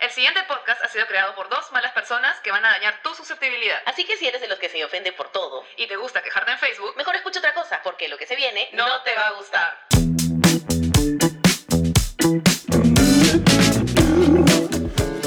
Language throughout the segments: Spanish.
El siguiente podcast ha sido creado por dos malas personas que van a dañar tu susceptibilidad. Así que si eres de los que se ofende por todo, Y te gusta quejarte en Facebook, mejor escucha otra cosa, porque lo que se viene no te va a gustar.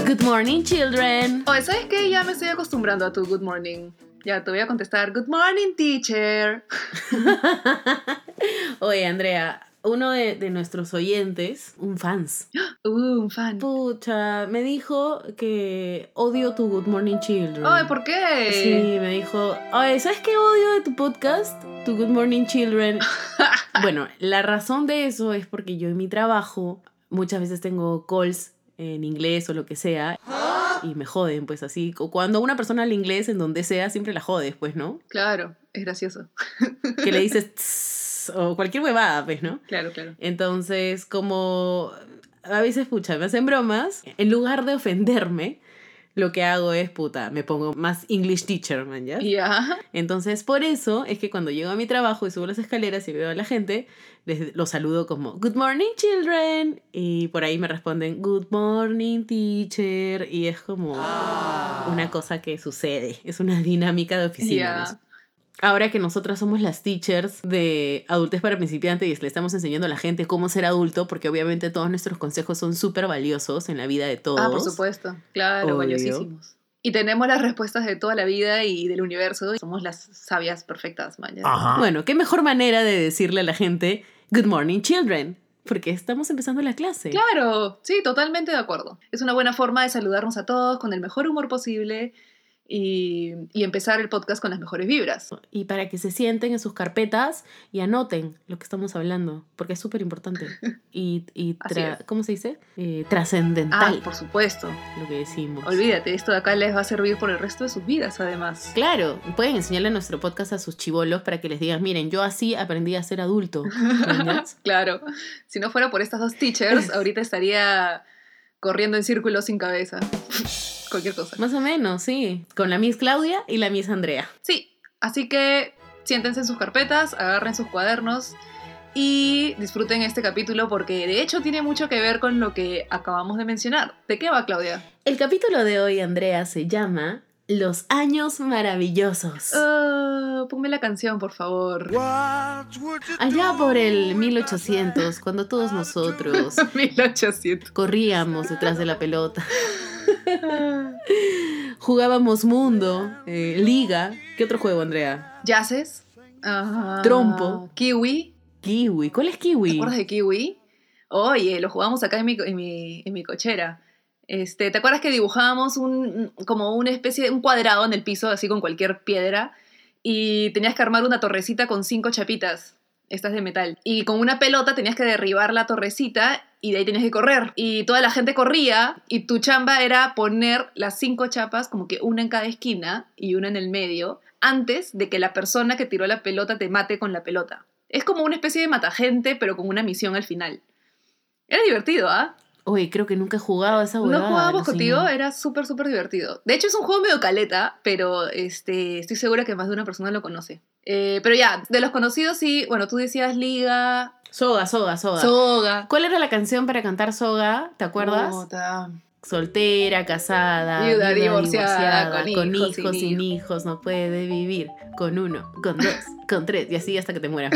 Good morning, children. Oye, ¿sabes qué? Ya me estoy acostumbrando a tu good morning. Ya te voy a contestar, good morning, teacher. Oye, Andrea, uno de, de nuestros oyentes, un fans, Uh, un fan. pucha, me dijo que odio tu Good Morning Children. Oye, ¿por qué? Sí, me dijo, oye, ¿sabes qué odio de tu podcast? Tu Good Morning Children. bueno, la razón de eso es porque yo en mi trabajo muchas veces tengo calls en inglés o lo que sea y me joden, pues así. Cuando una persona habla inglés en donde sea, siempre la jodes, pues, ¿no? Claro, es gracioso. Que le dices "Tss", o cualquier huevada, pues, ¿no? Claro, claro. Entonces, como a veces, pucha, me hacen bromas, en lugar de ofenderme, lo que hago es, puta, me pongo más English teacher, man, ¿ya? Ya. Entonces, por eso es que cuando llego a mi trabajo y subo las escaleras y veo a la gente, les los saludo como Good morning, children. Y por ahí me responden Good morning, teacher. Y es como una cosa que sucede. Es una dinámica de oficina. Ahora que nosotras somos las teachers de adultez para principiantes y le estamos enseñando a la gente cómo ser adulto, porque obviamente todos nuestros consejos son súper valiosos en la vida de todos. Ah, por supuesto. Claro, Obvio. valiosísimos. Y tenemos las respuestas de toda la vida y del universo. y Somos las sabias perfectas, man. ya. Bueno, qué mejor manera de decirle a la gente Good morning, children. Porque estamos empezando la clase. Claro, sí, totalmente de acuerdo. Es una buena forma de saludarnos a todos con el mejor humor posible y, y empezar el podcast con las mejores vibras. Y para que se sienten en sus carpetas y anoten lo que estamos hablando, porque es súper importante. Y, y. ¿cómo se dice? Eh, Ah, trascendental, por supuesto. lo que decimos. Olvídate, esto de acá les va a servir por el resto de sus vidas, además. Claro, pueden enseñarle nuestro podcast a sus chivolos para que les digan, miren, yo así aprendí a ser adulto. Claro, si no fuera por estas dos teachers, ahorita estaría corriendo en círculos sin cabeza. Cualquier cosa. Más o menos, sí. Con la Miss Claudia y la Miss Andrea. Sí, así que siéntense en sus carpetas, agarren sus cuadernos y disfruten este capítulo porque de hecho tiene mucho que ver con lo que acabamos de mencionar. ¿De qué va, Claudia? El capítulo de hoy, Andrea, se llama Los años maravillosos. Ah, ponme la canción, por favor. Allá por el 1800, cuando todos nosotros 1800. corríamos detrás de la pelota, jugábamos mundo, eh, liga. ¿Qué otro juego, Andrea? Yaces. Ah, Trompo. Kiwi. Kiwi. ¿Cuál es ¿Te Kiwi? acuerdas de Kiwi? Oye, lo jugamos acá en mi, en mi, en mi cochera. Este, ¿Te acuerdas que dibujábamos un, como una especie de un cuadrado en el piso, así con cualquier piedra? Y tenías que armar una torrecita con cinco chapitas, estas de metal. Y con una pelota tenías que derribar la torrecita y de ahí tenías que correr. Y toda la gente corría y tu chamba era poner las cinco chapas, como que una en cada esquina y una en el medio, antes de que la persona que tiró la pelota te mate con la pelota. Es como una especie de matagente, pero con una misión al final. Era divertido, ¿ah? Oye, creo que nunca he jugado a esa No huevada. jugábamos alucina. contigo, era súper, súper divertido. De hecho, es un juego medio caleta, pero este, estoy segura que más de una persona lo conoce. Eh, pero ya, de los conocidos, sí, bueno, tú decías Liga, Soga, soga, soga. Soga. ¿Cuál era la canción para cantar soga? ¿Te acuerdas? Soltera, casada, Viuda, divorciada, con con hijos, hijos, sin hijos, no puede vivir con uno, con dos, con tres, y así hasta que te mueras,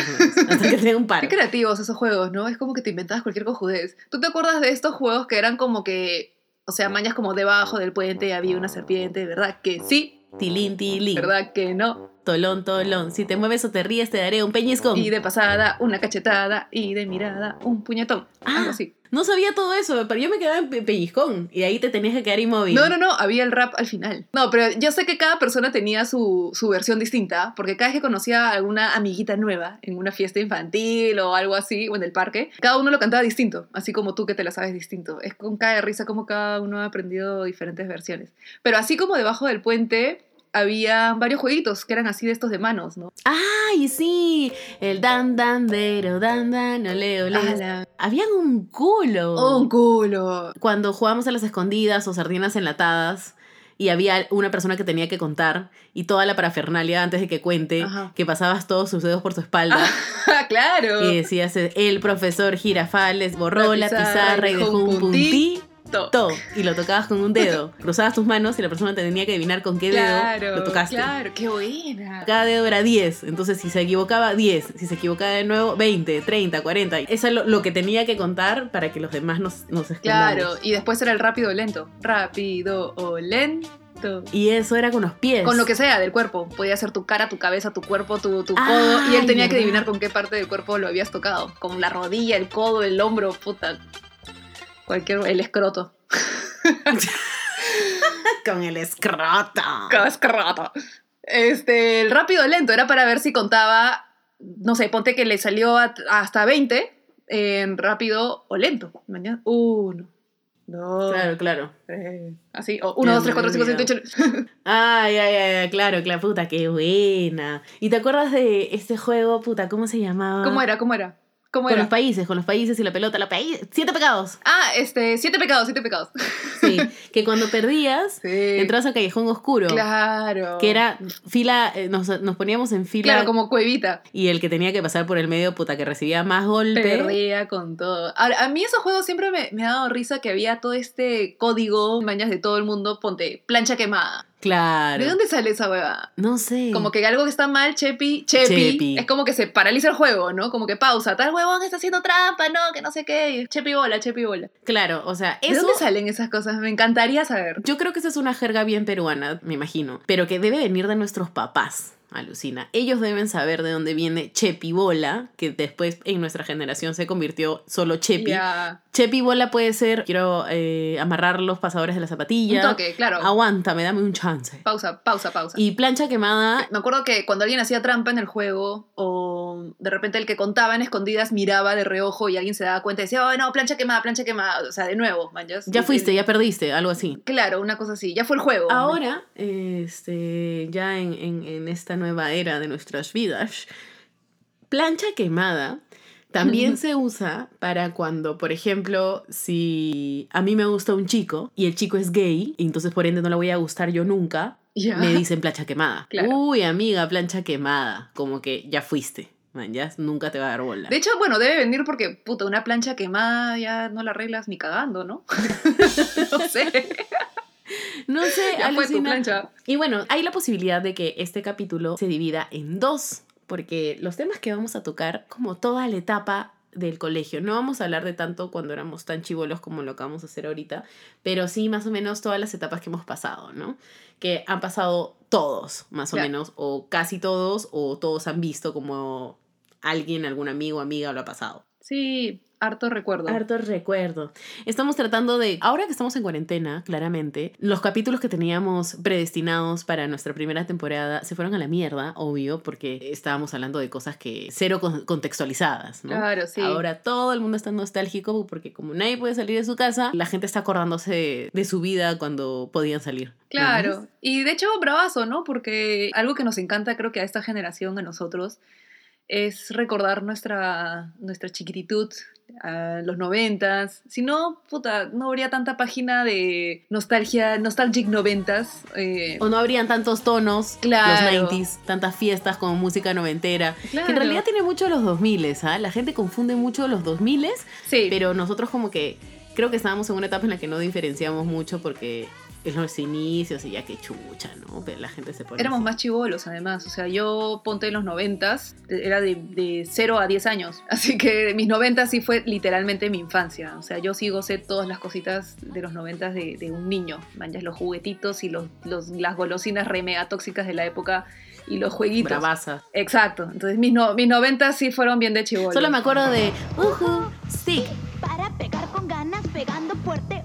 hasta que tenga un par. Qué creativos esos juegos, ¿no? Es como que te inventabas cualquier cojudez. ¿Tú te acuerdas de estos juegos que eran como que, o sea, mañas como debajo del puente había una serpiente, ¿verdad? Que sí, Tilín, tilín, ¿verdad? Que no. Tolón, tolón, si te mueves o te ríes te daré un peñiscón. Y de pasada, una cachetada, y de mirada, un puñetón. Ah. Algo así. No sabía todo eso, pero yo me quedaba en pe- pellizcón y ahí te tenías que quedar inmóvil. No, no, no, había el rap al final. No, pero yo sé que cada persona tenía su, su versión distinta, porque cada vez que conocía a alguna amiguita nueva en una fiesta infantil o algo así, o en el parque, cada uno lo cantaba distinto, así como tú que te la sabes distinto. Es con cada risa como cada uno ha aprendido diferentes versiones. Pero así como debajo del puente había varios jueguitos que eran así de estos de manos, ¿no? ¡Ay, sí! El dan, dan, dero, dan, dan, ole, ole. ¡Hala! Habían un culo. ¡Oh, un culo! cuando jugábamos a las escondidas o sardinas enlatadas y había una persona que tenía que contar y toda la parafernalia antes de que cuente, Ajá. que pasabas todos sus dedos por su espalda ¡Claro! y decías, el profesor Girafales borró La la pizarra, y dejó un puntí. To. to y lo tocabas con un dedo. Cruzabas tus manos y la persona te tenía que adivinar con qué Claro, dedo lo tocaste. claro, qué buena. Cada dedo era 10, entonces si se equivocaba 10, si se equivocaba de nuevo 20, 30, 40. Eso es lo, lo que tenía que contar para que los demás nos, nos escondamos. Claro, y después era el rápido o lento. Rápido o lento. Y eso era con los pies. Con lo que sea del cuerpo. Podía ser tu cara, tu cabeza, tu cuerpo, tu, tu codo. Y él tenía que adivinar con qué parte del cuerpo lo habías tocado. Con la rodilla, el codo, el hombro, puta. Cualquier. El escroto. con el escroto. Cada escroto. Este, el rápido o lento era para ver si contaba. No sé, ponte que le salió a- hasta 20 en rápido o lento. Mañana. Uno. Dos. Claro, claro. tres, así. O uno, dos, tres, cuatro, cinco, seis, ocho. Ay, ay, ay, claro, claro, puta, qué buena. ¿Y te acuerdas de este juego, puta, cómo se llamaba? ¿Cómo era? ¿Cómo era? ¿Cómo Con era? los países, con los países y la pelota, la país. Siete pecados. Ah, este, siete pecados, siete pecados. Sí, que cuando perdías, Sí. entrabas al callejón oscuro. Claro. Que era fila, eh, nos, nos poníamos en fila Claro, como cuevita. y el que tenía que pasar por el medio, puta, que recibía más golpe. Perdía con todo. Ahora, a mí esos juegos siempre me, me ha dado risa que había todo este código, mañas de todo el mundo, ponte, plancha quemada. Claro. ¿De dónde sale esa hueva? No sé. Como que algo que está mal, Chepi, Chepi, Chepi. es como que se paraliza el juego, ¿no? Como que pausa, tal huevón está haciendo trampa, no, que no sé qué, Chepi bola, Chepi bola. Claro, o sea, ¿De dónde salen esas cosas? Me encantaría saber. Yo creo que esa es una jerga bien peruana, me imagino, pero que debe venir de nuestros papás. Alucina. Ellos deben saber de dónde viene Chepi Bola, que después en nuestra generación se convirtió solo Chepi. Ya. Chepi Bola puede ser, quiero eh, amarrar los pasadores de la Un zapatilla. toque, claro. Aguántame, dame un chance. Pausa, pausa, pausa. Y plancha quemada, Me acuerdo que cuando alguien hacía trampa en el juego, o de repente el que contaba en escondidas miraba de reojo y alguien se daba cuenta y decía, oh, no, plancha quemada, plancha quemada. O sea, de nuevo, man. ya fuiste, ya perdiste, algo así. Claro, una cosa así. Ya fue el juego. Ahora, este, ya en, en- en esta nueva era de nuestras vidas, plancha quemada también se usa para cuando, por ejemplo, si a mí me gusta un chico y el chico es gay, y entonces por ende no le voy a gustar yo nunca, Ya. me dicen plancha quemada. Claro. Uy, amiga, plancha quemada. Como que ya fuiste, man, ya nunca te va a dar bola. De hecho, bueno, debe venir porque, puta, una plancha quemada ya no la arreglas ni cagando, ¿no? no sé. No sé, Ya fue tu plancha. Y bueno, hay la posibilidad de que este capítulo se divida en dos, porque los temas que vamos a tocar, como toda la etapa del colegio, no vamos a hablar de tanto cuando éramos tan chivolos como lo que vamos a hacer ahorita, pero sí más o menos todas las etapas que hemos pasado, ¿no? Que han pasado todos, más o Ya. menos, o casi todos, o todos han visto como alguien, algún amigo, amiga lo ha pasado. Sí, harto recuerdo. Harto recuerdo. Estamos tratando de, ahora que estamos en cuarentena, claramente, los capítulos que teníamos predestinados para nuestra primera temporada se fueron a la mierda, obvio, porque estábamos hablando de cosas que cero con- contextualizadas, ¿no? Claro, sí. Ahora todo el mundo está nostálgico porque como nadie puede salir de su casa, la gente está acordándose de, de su vida cuando podían salir. Claro, y de hecho bravazo, ¿no? Porque algo que nos encanta, creo que a esta generación, a nosotros, es recordar nuestra, nuestra chiquititud, a los noventas. Si no, puta, no habría tanta página de nostalgia, nostalgic noventas. eh, O no habrían tantos tonos, Claro. los 90s, tantas fiestas como música noventera. Que en realidad tiene mucho de los 2000, ¿ah? La gente confunde mucho los 2000, sí, pero nosotros como que creo que estábamos en una etapa en la que no diferenciamos mucho porque es los inicios y ya que chucha, ¿no? Pero la gente se pone... éramos así. más chivolos además. O sea, yo ponte en los noventas, era de, de 0 a 10 años. Así que mis noventas sí fue literalmente mi infancia. O sea, yo sí gocé todas las cositas de los noventas de, de un niño. Manjas los juguetitos y los, los- las golosinas re mega tóxicas de la época y los jueguitos. Bravaza. Exacto. Entonces mis, no, mis noventas sí fueron bien de chivolos. Solo me acuerdo de... Uhu, stick. Para pegar con ganas, pegando fuerte,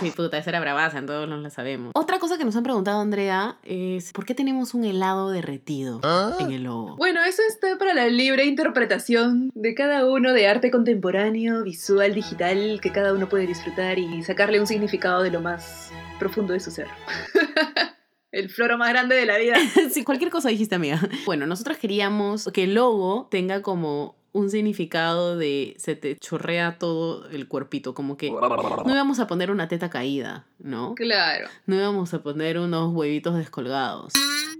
Sí, puta, esa era bravaza, todos nos la sabemos. Otra cosa que nos han preguntado, Andrea, es ¿por qué tenemos un helado derretido en el logo? Bueno, eso está para la libre interpretación de cada uno de arte contemporáneo, visual, digital, que cada uno puede disfrutar y sacarle un significado de lo más profundo de su ser. El floro más grande de la vida. sí, cualquier cosa dijiste, amiga. Bueno, nosotros queríamos que el logo tenga como un significado de se te chorrea todo el cuerpito, como que no íbamos a poner una teta caída, ¿no? Claro. No íbamos a poner unos huevitos descolgados.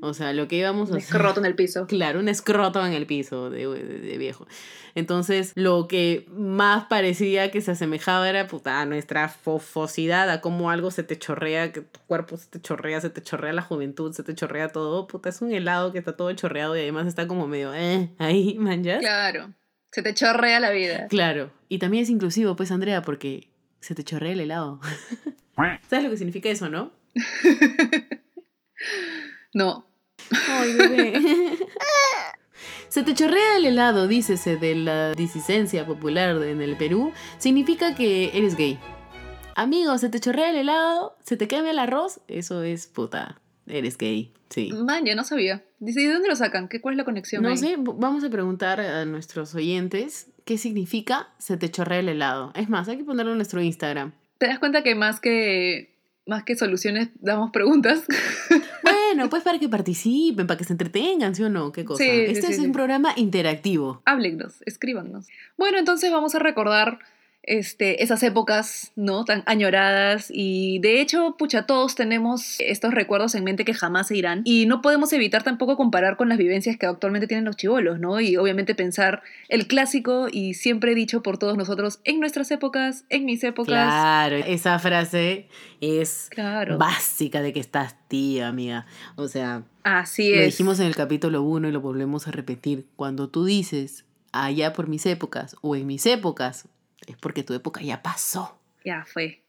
O sea, lo que íbamos a Un hacer... escroto en el piso. Claro, un escroto en el piso de, de- de viejo. Entonces, lo que más parecía que se asemejaba era puta, a nuestra fofosidad, a cómo algo se te chorrea, que tu cuerpo se te chorrea, se te chorrea la juventud, se te chorrea todo. Puta, es un helado que está todo chorreado y además está como medio, eh, ahí, manjas. Claro. Se te chorrea la vida. Claro. Y también es inclusivo, pues, Andrea, porque se te chorrea el helado. ¿Sabes lo que significa eso, no? No. Ay, bebé. Se te chorrea el helado, dícese, de la disidencia popular en el Perú, significa que eres gay. Amigo, se te chorrea el helado, se te quema el arroz, eso es puta, eres gay, sí. Man, ya no sabía. Dice, ¿y de dónde lo sacan? ¿Qué, ¿Cuál es la conexión? No ahí? sé, vamos a preguntar a nuestros oyentes qué significa se te chorrea el helado. Es más, hay que ponerlo en nuestro Instagram. ¿Te das cuenta que más que, más que soluciones damos preguntas? Bueno, pues para que participen, para que se entretengan, ¿sí o no? ¿Qué cosa? Sí, sí, este sí, es sí. un programa interactivo. Háblennos, escríbanos. Bueno, entonces vamos a recordar este, esas épocas, ¿no? Tan añoradas y de hecho, pucha, todos tenemos estos recuerdos en mente que jamás se irán y no podemos evitar tampoco comparar con las vivencias que actualmente tienen los chivolos, ¿no? Y obviamente pensar el clásico y siempre dicho por todos nosotros en nuestras épocas, en mis épocas. Claro, esa frase es Claro. básica de que estás tía, amiga. O sea, Así lo dijimos en el capítulo 1 y lo volvemos a repetir. Cuando tú dices allá por mis épocas o en mis épocas, es porque tu época ya pasó. Ya fue.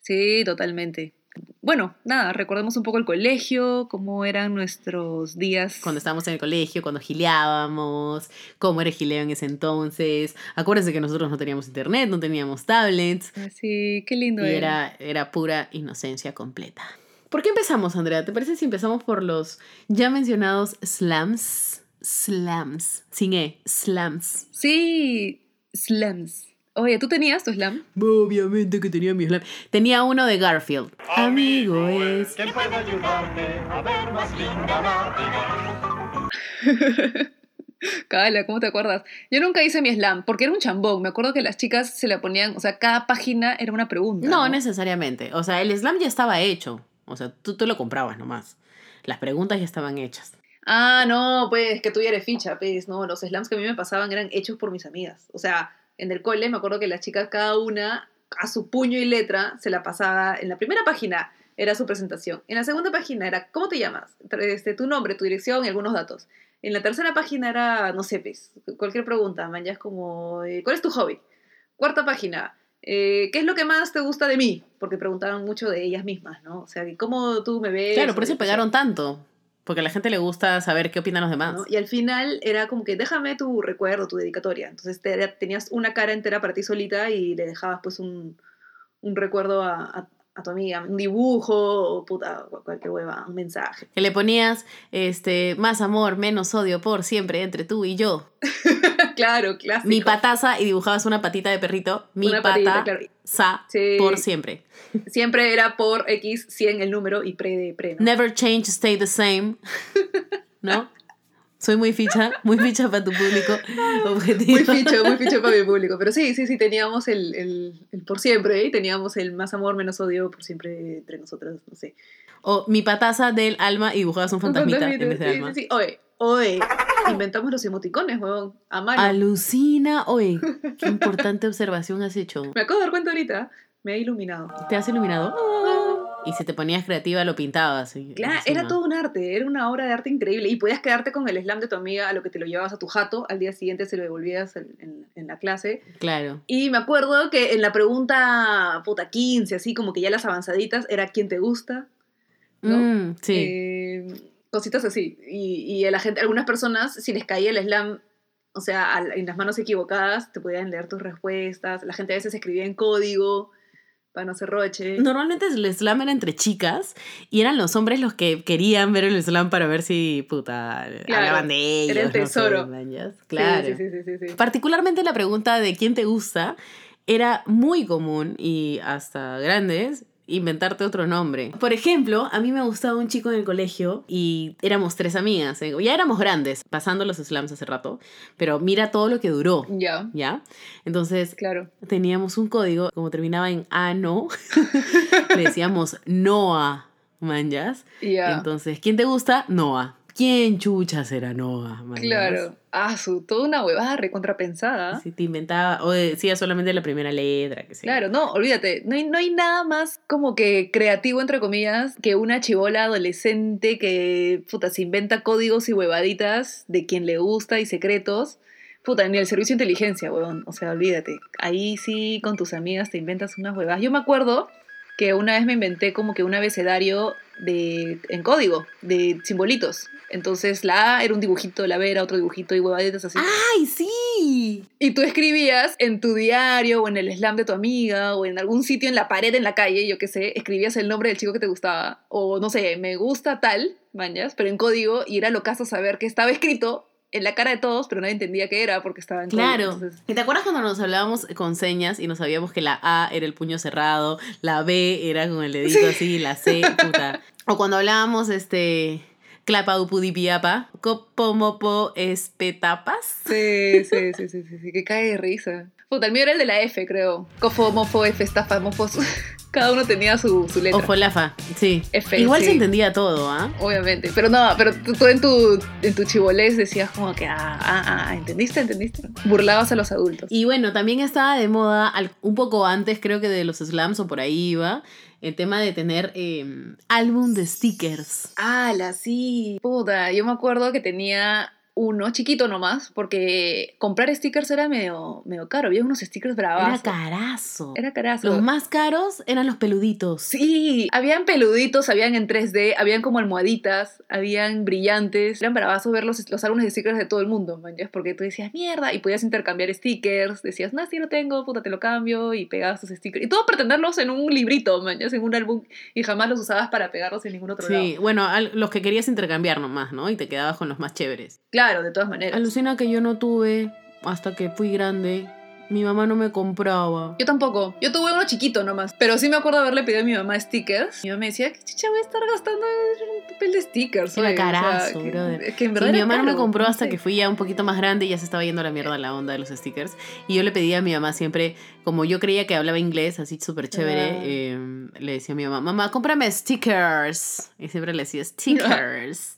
Sí, totalmente. Bueno, nada, recordemos un poco el colegio, cómo eran nuestros días. Cuando estábamos en el colegio, cuando gileábamos, cómo era gileo en ese entonces. Acuérdense que nosotros no teníamos internet, no teníamos tablets. Sí, qué lindo Y era, era pura inocencia completa. ¿Por qué empezamos, Andrea? ¿Te parece si empezamos por los ya mencionados slams? Slams. Sin E, slams. Sí, slams. Oye, ¿tú tenías tu slam? Obviamente que tenía mi slam. Tenía uno de Garfield. Amigo es. ¿Quién puede ayudarme a ver más linda? Cala, ¿cómo te acuerdas? Yo nunca hice mi slam porque era un chambón. Me acuerdo que las chicas se la ponían, o sea, cada página era una pregunta. No, No, necesariamente. O sea, el slam ya estaba hecho. O sea, tú, tú lo comprabas nomás. Las preguntas ya estaban hechas. Ah, no, pues que tú ya eres ficha, pues, no. Los slams que a mí me pasaban eran hechos por mis amigas. O sea, en el cole me acuerdo que las chicas, cada una, a su puño y letra, se la pasaba. En la primera página era su presentación. En la segunda página era, ¿cómo te llamas? Este, tu nombre, tu dirección y algunos datos. En la tercera página era, no sé, pues, cualquier pregunta, man, ya es como, eh, ¿cuál es tu hobby? Cuarta página, eh, ¿qué es lo que más te gusta de mí? Porque preguntaban mucho de ellas mismas, ¿no? O sea, ¿cómo tú me ves? Claro, por eso pegaron tanto. Porque a la gente le gusta saber qué opinan los demás. ¿no? Y al final era como que déjame tu recuerdo, tu dedicatoria. Entonces te- tenías una cara entera para ti solita y le dejabas pues un, un recuerdo a, a- a tu amiga, un dibujo o puta, cualquier hueva, un mensaje. Que le ponías este, más amor, menos odio por siempre entre tú y yo. claro, clásico. Mi pataza y dibujabas una patita de perrito. Mi Una patita, pata, claro. sa, Sí. por siempre. Siempre era por X 100 el número y pre de pre. ¿no? Never change, stay the same. ¿No? Soy muy ficha, muy ficha para tu público objetivo. Muy ficho, muy ficho para mi público. Pero sí, sí, sí, teníamos el, el, el por siempre, ¿eh? teníamos el más amor, menos odio por siempre entre nosotras, no sé. O mi pataza del alma y dibujabas un fantasmita en vez de sí, alma. sí, sí. Oye, oye, inventamos los emoticones, huevón, a mano. Alucina, oye, qué importante observación has hecho. Me acabo de dar cuenta ahorita, me ha iluminado. ¿Te has iluminado? Y si te ponías creativa lo pintabas. Claro, era todo un arte, era una obra de arte increíble. Y podías quedarte con el slam de tu amiga a lo que te lo llevabas a tu jato, al día siguiente se lo devolvías en, en- en la clase. Claro. Y me acuerdo que en la pregunta, puta, 15, así como que ya las avanzaditas, era ¿quién te gusta? ¿No? Mm, sí. Eh, cositas así. Y, y a la gente, algunas personas, si les caía el slam, o sea, al- en las manos equivocadas, te podían leer tus respuestas. La gente a veces escribía en código para no hacer roche. Normalmente el slam era entre chicas y eran los hombres los que querían ver el slam para ver si, puta, Claro, hablaban de ellos. era el no sé, tesoro. manjas. Sí, claro. Sí, sí, sí. Particularmente la pregunta de quién te gusta era muy común y hasta grandes inventarte otro nombre. Por ejemplo, a mí me gustaba un chico en el colegio y éramos tres amigas. ¿eh? Ya éramos grandes, pasando los slams hace rato, pero mira todo lo que duró. Ya, ¿Ya? Entonces, claro. teníamos un código, como terminaba en ano, le decíamos Noah, manjas. Ya. Entonces, ¿quién te gusta? Noah. ¿Quién chucha será Noah? Claro. Ah, su, toda una huevada recontrapensada. Si te inventaba, o decía solamente la primera letra, que. Claro, no, olvídate, no hay, no hay nada más como que creativo, entre comillas, que una chivola adolescente que, puta, se inventa códigos y huevaditas de quien le gusta y secretos. Puta, ni el servicio de inteligencia, huevón. O sea, olvídate. Ahí sí, con tus amigas te inventas unas huevadas. Yo me acuerdo que una vez me inventé como que un abecedario de, en código, de simbolitos. Entonces la A era un dibujito, la B era otro dibujito y huevaditas así. ¡Ay, sí! Y tú escribías en tu diario o en el slam de tu amiga o en algún sitio en la pared en la calle, yo qué sé, escribías el nombre del chico que te gustaba. O no sé, me gusta tal, mañas, pero en código y era lo caso saber que estaba escrito en la cara de todos, pero nadie entendía qué era porque estaba en. Claro. Entonces, ¿Y te acuerdas cuando nos hablábamos con señas y nos sabíamos que la A era el puño cerrado, la B era con el dedito así, la C, puta? O cuando hablábamos, este, clapa upudipiapa, copomopo espetapas. sí, sí, sí, sí, sí, que cae de risa. Puta, el mío era el de la F, creo. Cofo, mofo, F, estafa, mofos. Cada uno tenía su, su letra. O folafa, sí. F, Igual sí. se entendía todo, ¿ah? Obviamente, pero no, pero tú, tú en tu en tu chibolés decías como que, ah, ah, ah, ¿entendiste? ¿Entendiste? Burlabas a los adultos. Y bueno, también estaba de moda, un poco antes creo que de los slams o por ahí iba, el tema de tener eh, álbum de stickers. ¡Hala, sí! Puta, yo me acuerdo que tenía uno, chiquito nomás, porque comprar stickers era medio, medio caro. Había unos stickers bravos. Era carazo. Era carazo. Los más caros eran los peluditos. Sí, habían peluditos, habían en 3D, habían como almohaditas, habían brillantes. Eran bravazos ver los, los álbumes de stickers de todo el mundo, man, porque tú decías, mierda, y podías intercambiar stickers. Decías, no, sí lo tengo, puta, te lo cambio, y pegabas tus stickers. Y todo para tenerlos en un librito, man, en un álbum, y jamás los usabas para pegarlos en ningún otro Sí, lado. bueno, al- los que querías intercambiar nomás, ¿no? Y te quedabas con los más chéveres. Claro, de todas maneras. Alucina que yo no tuve hasta que fui grande. Mi mamá no me compraba. Yo tampoco. Yo tuve uno chiquito nomás. Pero sí me acuerdo haberle pedido a mi mamá stickers. Mi mamá me decía, ¿qué chicha voy a estar gastando en un papel de stickers? Era oye?" O sea, carazo, que- brother. Que en Sí, verdad mi era mamá no me caro, compró hasta sé. que fui ya un poquito más grande y ya se estaba yendo a la mierda la onda de los stickers. Y yo le pedía a mi mamá siempre, como yo creía que hablaba inglés así súper chévere, Ah. eh, le decía a mi mamá, mamá, cómprame stickers. Y siempre le decía stickers.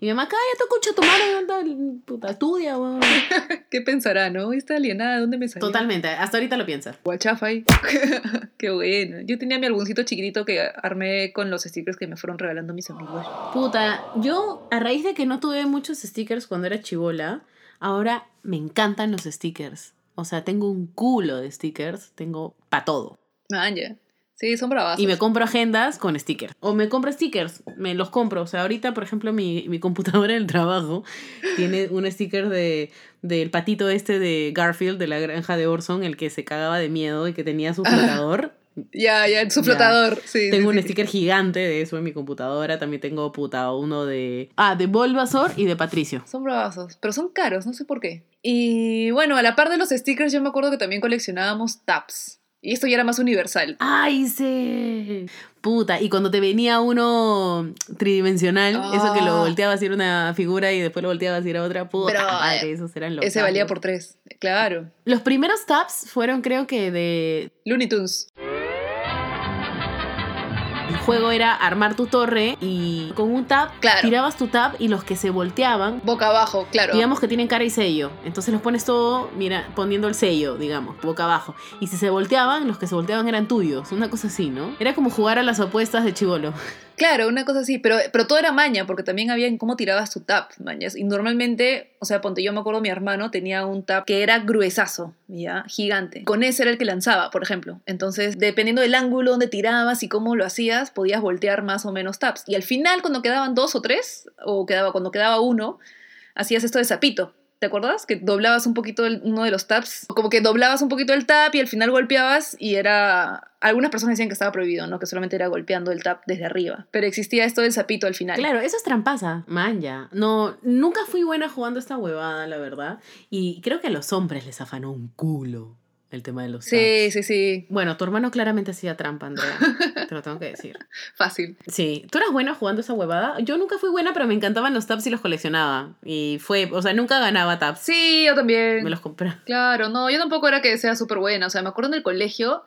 Y mi mamá, cállate, escucha tu madre, anda, puta, estudia, weón". ¿Qué pensará, no? Esta alienada, ¿de dónde me salió? Totalmente, hasta ahorita lo piensa. Guachafa ahí. Qué bueno. Yo tenía mi álbumcito chiquitito que armé con los stickers que me fueron regalando mis amigos. Puta, yo a raíz de que no tuve muchos stickers cuando era chivola, ahora me encantan los stickers. O sea, tengo un culo de stickers, tengo para todo. Ah, ya. Sí, son bravazos. Y me compro agendas con stickers. O me compro stickers, me los compro. O sea, ahorita, por ejemplo, mi, mi computadora del trabajo tiene un sticker de del patito este de Garfield, de la granja de Orson, el que se cagaba de miedo y que tenía su flotador. Ya, ya, su flotador. Sí, Tengo sí, un sí. sticker gigante de eso en mi computadora. También tengo puta uno de. Ah, de Bulbasaur y de Patricio. Son bravazos, pero son caros, no sé por qué. Y bueno, a la par de los stickers, yo me acuerdo que también coleccionábamos taps. Y esto ya era más universal. ¡Ay, sí! Puta, y cuando te venía uno tridimensional, eso que lo Ah. volteabas y era una figura y después lo volteabas y era otra, puta Pero, madre, eh, esos eran los. Ese valía por tres. Claro. Los primeros tabs fueron, creo que de. Looney Tunes. Juego era armar tu torre y con un tab Claro. tirabas tu tab y los que se volteaban Boca abajo, claro. Digamos que tienen cara y sello. Entonces los pones todo, mira, poniendo el sello, digamos, boca abajo. Y si se volteaban, los que se volteaban eran tuyos. Una cosa así, ¿no? Era como jugar a las apuestas de chivolo. Claro, una cosa así, pero, pero todo era maña, porque también había en cómo tirabas tu tap, mañas. Y normalmente, o sea, ponte yo me acuerdo, mi hermano tenía un tap que era gruesazo, ya, gigante. Con ese era el que lanzaba, por ejemplo. Entonces, dependiendo del ángulo donde tirabas y cómo lo hacías, podías voltear más o menos taps. Y al final, cuando quedaban dos o tres, o quedaba, cuando quedaba uno, hacías esto de zapito. ¿Te acuerdas? Que doblabas un poquito el- uno de los taps. Como que doblabas un poquito el tap y al final golpeabas y era... Algunas personas decían que estaba prohibido, ¿no? Que solamente era golpeando el tap desde arriba. Pero existía esto del zapito al final. Claro, eso es trampasa. Man, ya. No, nunca fui buena jugando esta huevada, la verdad. Y creo que a los hombres les afanó un culo el tema de los Sí, tabs. sí, sí. Bueno, tu hermano claramente hacía trampa, Andrea. Te lo tengo que decir. Fácil. Sí, ¿tú eras buena jugando esa huevada? Yo nunca fui buena, pero me encantaban los tabs y los coleccionaba. Y fue, o sea, nunca ganaba tabs. Sí, yo también. Me los compré. Claro, no, yo tampoco era que sea súper buena. O sea, me acuerdo en el colegio,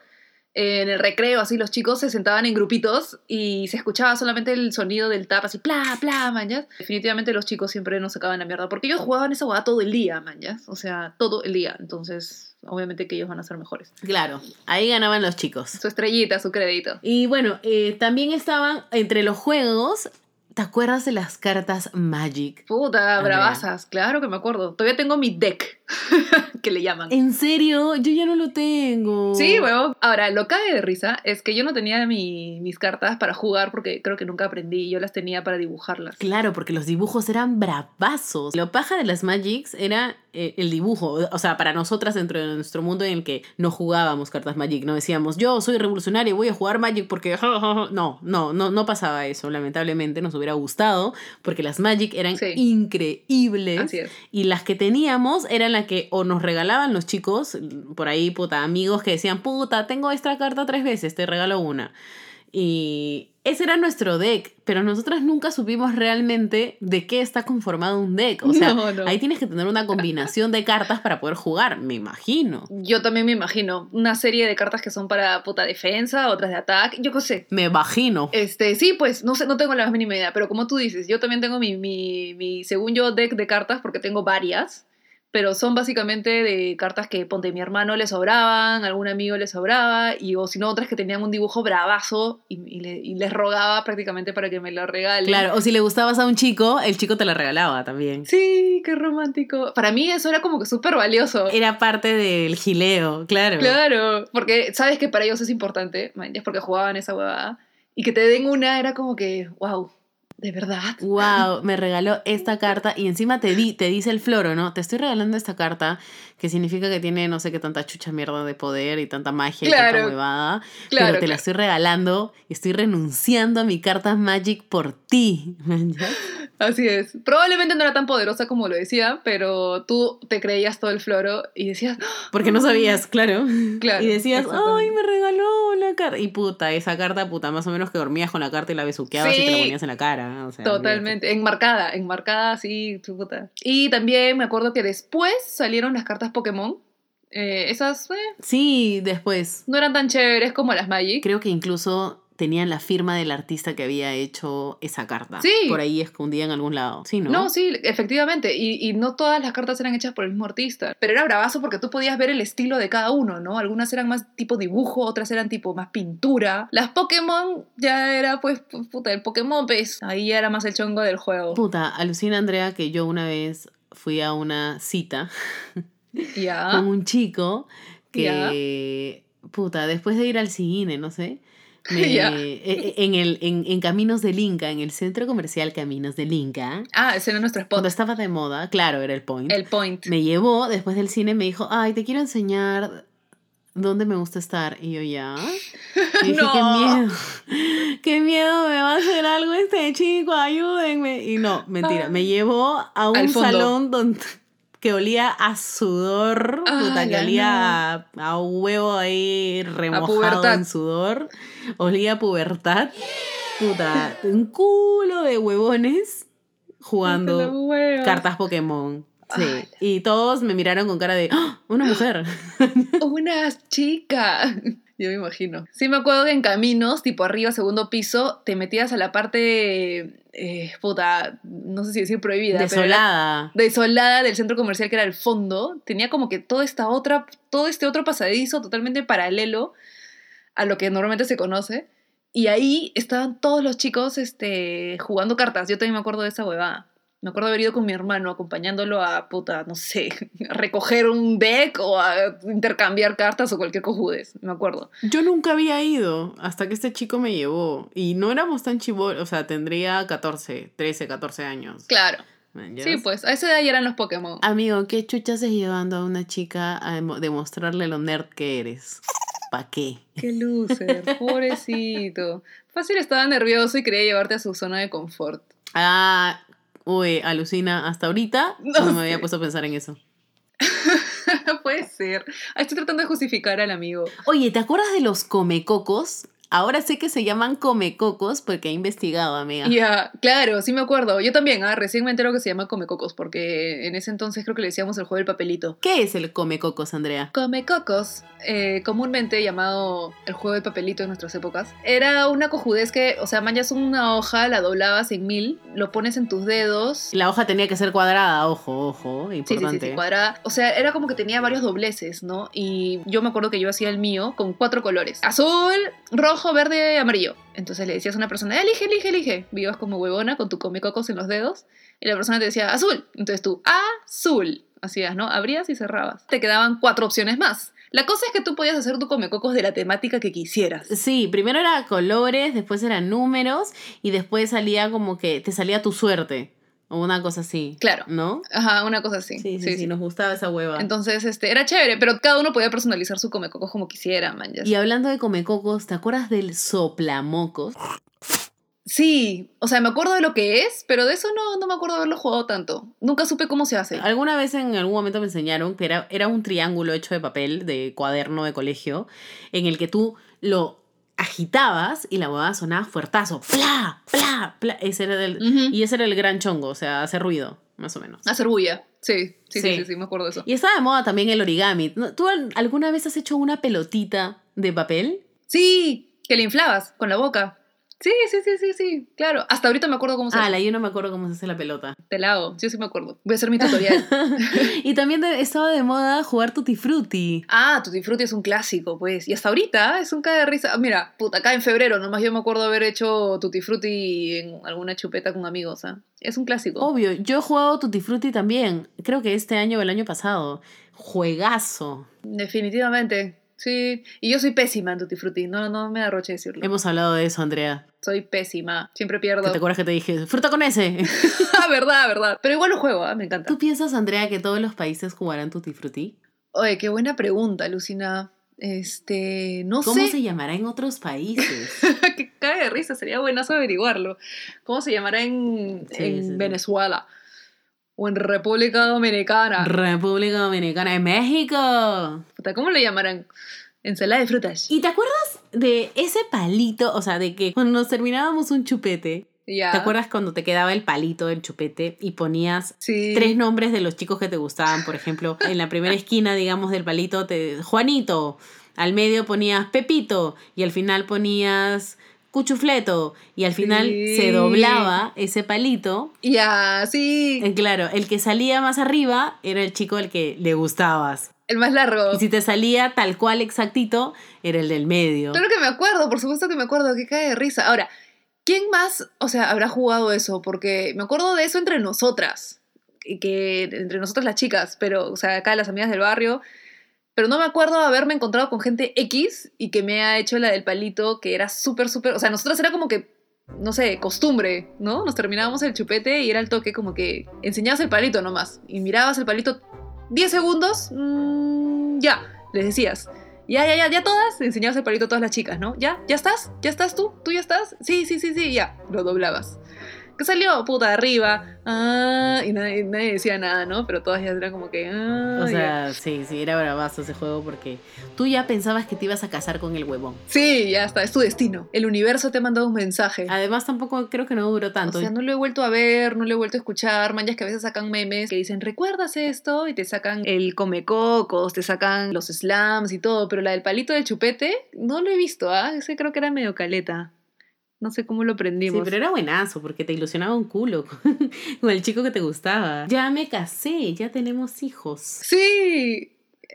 en el recreo, así los chicos se sentaban en grupitos y se escuchaba solamente el sonido del tap, así, pla, pla, manjas. Definitivamente los chicos siempre nos sacaban la mierda, porque ellos jugaban esa hueá todo el día, manjas. O sea, todo el día. Entonces, obviamente que ellos van a ser mejores. Claro, ahí ganaban los chicos. Su estrellita, su crédito. Y bueno, eh, también estaban entre los juegos. ¿Te acuerdas de las cartas Magic? Puta, Andrea. bravazas, claro que me acuerdo. Todavía tengo mi deck, que le llaman. ¿En serio? Yo ya no lo tengo. Sí, huevón. Ahora, lo cae de risa es que yo no tenía mi- mis cartas para jugar porque creo que nunca aprendí. Yo las tenía para dibujarlas. Claro, porque los dibujos eran bravazos. Lo paja de las Magics era eh, el dibujo. O sea, para nosotras dentro de nuestro mundo en el que no jugábamos cartas Magic, no decíamos, yo soy revolucionario, voy a jugar Magic porque... No, no, no, no pasaba eso. Lamentablemente nos hubiera gustado porque las Magic eran Sí. increíbles. Así es. Y las que teníamos eran las que o nos regalaban los chicos, por ahí, puta, amigos que decían, puta, tengo esta carta tres veces, te regalo una. Y ese era nuestro deck, pero nosotras nunca supimos realmente de qué está conformado un deck. O sea, No, no. ahí tienes que tener una combinación de cartas para poder jugar, me imagino. Yo también me imagino una serie de cartas que son para puta defensa, otras de ataque, yo qué sé. Me imagino. Este, sí, pues no sé, no tengo la más mínima idea, pero como tú dices, yo también tengo mi, mi, mi según yo, deck de cartas porque tengo varias, pero son básicamente de cartas que, ponte, mi hermano le sobraban, algún amigo le sobraba, y o si no, otras que tenían un dibujo bravazo y, y le- y les rogaba prácticamente para que me lo regalen. Claro, o si le gustabas a un chico, el chico te la regalaba también. Sí, qué romántico. Para mí eso era como que súper valioso. Era parte del gileo, claro. Claro, porque sabes que para ellos es importante, man, es porque jugaban esa huevada. Y que te den una era como que, wow, ¿de verdad? Wow, me regaló esta carta y encima te, di, te dice el floro, ¿no? Te estoy regalando esta carta que significa que tiene no sé qué tanta chucha mierda de poder y tanta magia y tanta huevada. Claro, pero te la estoy regalando y estoy renunciando a mi carta Magic por ti. Así es. Probablemente no era tan poderosa como lo decía, pero tú te creías todo el floro y decías, ¡Ah! Porque no sabías, claro. Claro, Y decías, ay, me regaló la carta. Y puta, esa carta, puta, más o menos que dormías con la carta y la besuqueabas y te la Sí. ponías en la cara. O sea, totalmente, enmarcada, enmarcada tu puta. Y también me acuerdo que después salieron las cartas Pokémon. Eh, esas eh. Sí, después. no eran tan chéveres como las Magic. Creo que incluso tenían la firma del artista que había hecho esa carta. Sí. Por ahí escondida en algún lado. Sí, ¿no? No, sí, efectivamente. Y, y no todas las cartas eran hechas por el mismo artista. Pero era bravazo porque tú podías ver el estilo de cada uno, ¿no? Algunas eran más tipo dibujo, otras eran tipo más pintura. Las Pokémon ya era, pues, pu- puta, el Pokémon, pues. Ahí ya era más el chongo del juego. Puta, alucina Andrea que yo una vez fui a una cita Con un chico que, puta, después de ir al cine, no sé, me- eh, eh, en, el, en, en Caminos del Inca, en el centro comercial Caminos del Inca, Ah, ese era nuestro spot. cuando estaba de moda, claro, era el point, El point. me llevó después del cine, me dijo, ay, te quiero enseñar dónde me gusta estar. Y yo ya. Y dije, qué No. miedo. Qué miedo, me va a hacer algo este chico, ayúdenme. Y no, mentira, me llevó a un salón donde que olía a sudor, puta, que olía a, a huevo ahí remojado en sudor, olía a pubertad, puta, un culo de huevones jugando cartas Pokémon. Sí. Y todos me miraron con cara de ¡Ah! una mujer. Una chica. Yo me imagino. Sí, me acuerdo que en caminos, tipo arriba, segundo piso, te metías a la parte, eh, puta, no sé si decir prohibida. pero Desolada. desolada del centro comercial que era el fondo. Tenía como que toda esta otra, todo este otro pasadizo totalmente paralelo a lo que normalmente se conoce. Y ahí estaban todos los chicos este, jugando cartas. Yo también me acuerdo de esa huevada. Me acuerdo haber ido con mi hermano acompañándolo a, puta, no sé, a recoger un deck o a intercambiar cartas o cualquier cojudez. Me acuerdo. Yo nunca había ido hasta que este chico me llevó. Y no éramos tan chivos, o sea, tendría 14, 13, 14 años. Claro. Man, ¿ya Sí, pues, a esa edad ya eran los Pokémon. Amigo, ¿qué chuchas es llevando a una chica a demo- demostrarle lo nerd que eres? ¿Pa' qué? Qué loser, pobrecito. Fácil estaba nervioso y quería llevarte a su zona de confort. Ah, uy, alucina. Hasta ahorita no, No me había puesto a pensar en eso. Puede ser. Ah, Estoy tratando de justificar al amigo. Oye, ¿te acuerdas de los comecocos? Ahora sé que se llaman comecocos porque he investigado, amiga. Ya, claro, sí me acuerdo. Yo también, ah, recién me entero que se llama Comecocos, porque en ese entonces creo que le decíamos el juego del papelito. ¿Qué es el comecocos, Andrea? Comecocos, eh, comúnmente llamado el juego del papelito en nuestras épocas, era una cojudez que, o sea, manchas una hoja, la doblabas en mil, lo pones en tus dedos. La hoja tenía que ser cuadrada, ojo, ojo, Sí, sí, sí, importante. sí, cuadrada. O sea, era como que tenía varios dobleces, ¿no? Y yo me acuerdo que yo hacía el mío con cuatro colores. Azul, rojo, verde, amarillo. Entonces le decías a una persona, elige, elige, elige. Vivas como huevona con tu comecocos en los dedos. Y la persona te decía, azul. Entonces tú, azul. Hacías, ¿no? Abrías y cerrabas. Te quedaban cuatro opciones más. La cosa es que tú podías hacer tu comecocos de la temática que quisieras. Sí, primero era colores, después eran números y después salía como que te salía tu suerte o una cosa así. Claro. ¿No? Ajá, una cosa así. Sí, sí, sí, nos gustaba esa hueva. Entonces, este, era chévere, pero cada uno podía personalizar su comecocos como quisiera, man. ya y hablando de comecocos, ¿te acuerdas del soplamocos? Sí, o sea, me acuerdo de lo que es, pero de eso no, no me acuerdo de haberlo jugado tanto. Nunca supe cómo se hace. Alguna vez en algún momento me enseñaron que era, era un triángulo hecho de papel, de cuaderno de colegio, en el que tú lo agitabas y la huevada sonaba fuertazo. ¡Fla! ¡Fla! ¡Fla! Ese era el. Y ese era el gran chongo, o sea, hace ruido, más o menos. Hacer bulla. Sí, sí, sí, Sí. sí, sí, me acuerdo de eso. Y estaba de moda también el origami. ¿No- ¿Tú al- alguna vez has hecho una pelotita de papel? Sí, que le inflabas con la boca. Sí, sí, sí, sí, sí, claro. Hasta ahorita me acuerdo cómo se Ah, hace. la yo no me acuerdo cómo se hace la pelota. Te la hago, yo sí me acuerdo. Voy a hacer mi tutorial. y también de- estaba de moda jugar Tutti Frutti. ah, Tutti Frutti es un clásico, pues. Y hasta ahorita es un cae de risa. Ah, Mira, puta, acá en febrero nomás yo me acuerdo haber hecho Tutti Frutti en alguna chupeta con amigos, ¿ah? Es un clásico. Obvio, yo he jugado Tutti Frutti también. Creo que este año o el año pasado. Juegazo. Definitivamente. Sí. Y yo soy pésima en Tutti Frutti. No, no me arroche decirlo. Hemos hablado de eso, Andrea. Soy pésima. Siempre ¿Que pierdo. ¿Te acuerdas que te dije, fruta con ese? ah, verdad, verdad. Pero igual lo juego, ¿ah? me encanta. ¿Tú piensas, Andrea, que todos los países jugarán Tutti Frutti? Oye, qué buena pregunta, Lucina. Este, no ¿Cómo sé. se llamará en otros países? que cae de risa, sería buenazo averiguarlo. ¿Cómo se llamará en, Sí, en sí, sí. O en República Dominicana. República Dominicana de México. Puta, ¿Cómo le llamarán? Ensalada de frutas. ¿Y te acuerdas de ese palito? O sea, de que cuando nos terminábamos un chupete, Ya. ¿te acuerdas cuando te quedaba el palito del chupete y ponías Sí. tres nombres de los chicos que te gustaban? Por ejemplo, en la primera esquina, digamos, del palito, te, Juanito. Al medio ponías Pepito. Y al final ponías Cuchufleto. Y al final Sí. se doblaba ese palito. Ya, sí. Eh, Claro, el que salía más arriba era el chico al que le gustabas. El más largo. Y si te salía tal cual exactito, era el del medio. Claro que me acuerdo, por supuesto que me acuerdo, que cae de risa. Ahora, ¿quién más, o sea, habrá jugado eso? Porque me acuerdo de eso entre nosotras, y que entre nosotras las chicas, pero, o sea, acá las amigas del barrio, pero no me acuerdo haberme encontrado con gente X y que me ha hecho la del palito, que era súper, súper, o sea, nosotras era como que, no sé, costumbre, ¿no? Nos terminábamos el chupete y era el toque como que enseñabas el palito nomás, y mirabas el palito 10 segundos, mm, ya, les decías. Ya, ya, ya, ya todas, enseñabas el palito a todas las chicas, ¿no? ¿Ya? ¿Ya estás? ¿Ya estás tú? ¿Tú ya estás? Sí, sí, sí, sí, ya. Lo doblabas. ¿Qué salió? Puta, arriba. Ah, y nadie, nadie decía nada, ¿no? Pero todas ya eran como que. Ah, O ya. sea, sí, sí, era bravazo ese juego porque tú ya pensabas que te ibas a casar con el huevón. Sí, ya está, es tu destino. El universo te ha mandado un mensaje. Además, tampoco creo que no duró tanto. O sea, no lo he vuelto a ver, no lo he vuelto a escuchar. Manjas que a veces sacan memes que dicen, ¿recuerdas esto? Y te sacan el comecocos, te sacan los slams y todo. Pero la del palito de chupete, no lo he visto, ¿ah? Ese creo que era medio caleta. No sé cómo lo Sí, aprendimos. pero era buenazo porque te ilusionaba un culo con el chico que te gustaba. Ya me casé, ya tenemos hijos. Sí,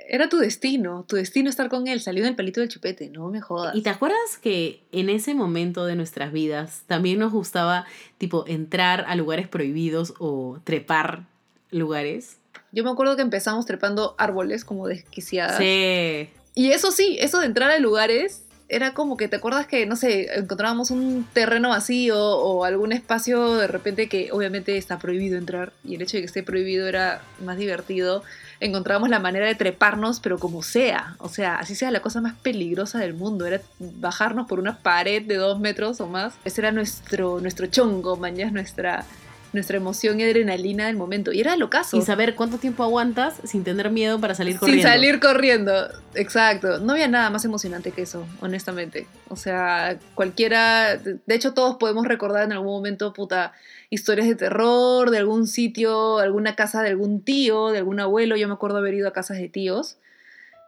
era tu destino. Tu destino estar con él. Salió del palito del chupete, no me jodas. ¿Y te acuerdas que en ese momento de nuestras vidas también nos gustaba, tipo, entrar a lugares prohibidos o trepar lugares? Yo me acuerdo que empezamos trepando árboles como desquiciadas. Sí. Y eso sí, eso de entrar a lugares era como que te acuerdas que, no sé, encontrábamos un terreno vacío o algún espacio de repente que obviamente está prohibido entrar y el hecho de que esté prohibido era más divertido. Encontrábamos la manera de treparnos, pero como sea, o sea, así sea la cosa más peligrosa del mundo, era bajarnos por una pared de dos metros o más. Ese era nuestro, nuestro chongo, mañana nuestra nuestra emoción y adrenalina del momento. Y era locazo. Y saber cuánto tiempo aguantas sin tener miedo para salir Sin corriendo. salir corriendo, exacto. No había nada más emocionante que eso, honestamente. O sea, cualquiera, de hecho todos podemos recordar en algún momento, puta, historias de terror, de algún sitio, alguna casa de algún tío, de algún abuelo. Yo me acuerdo haber ido a casas de tíos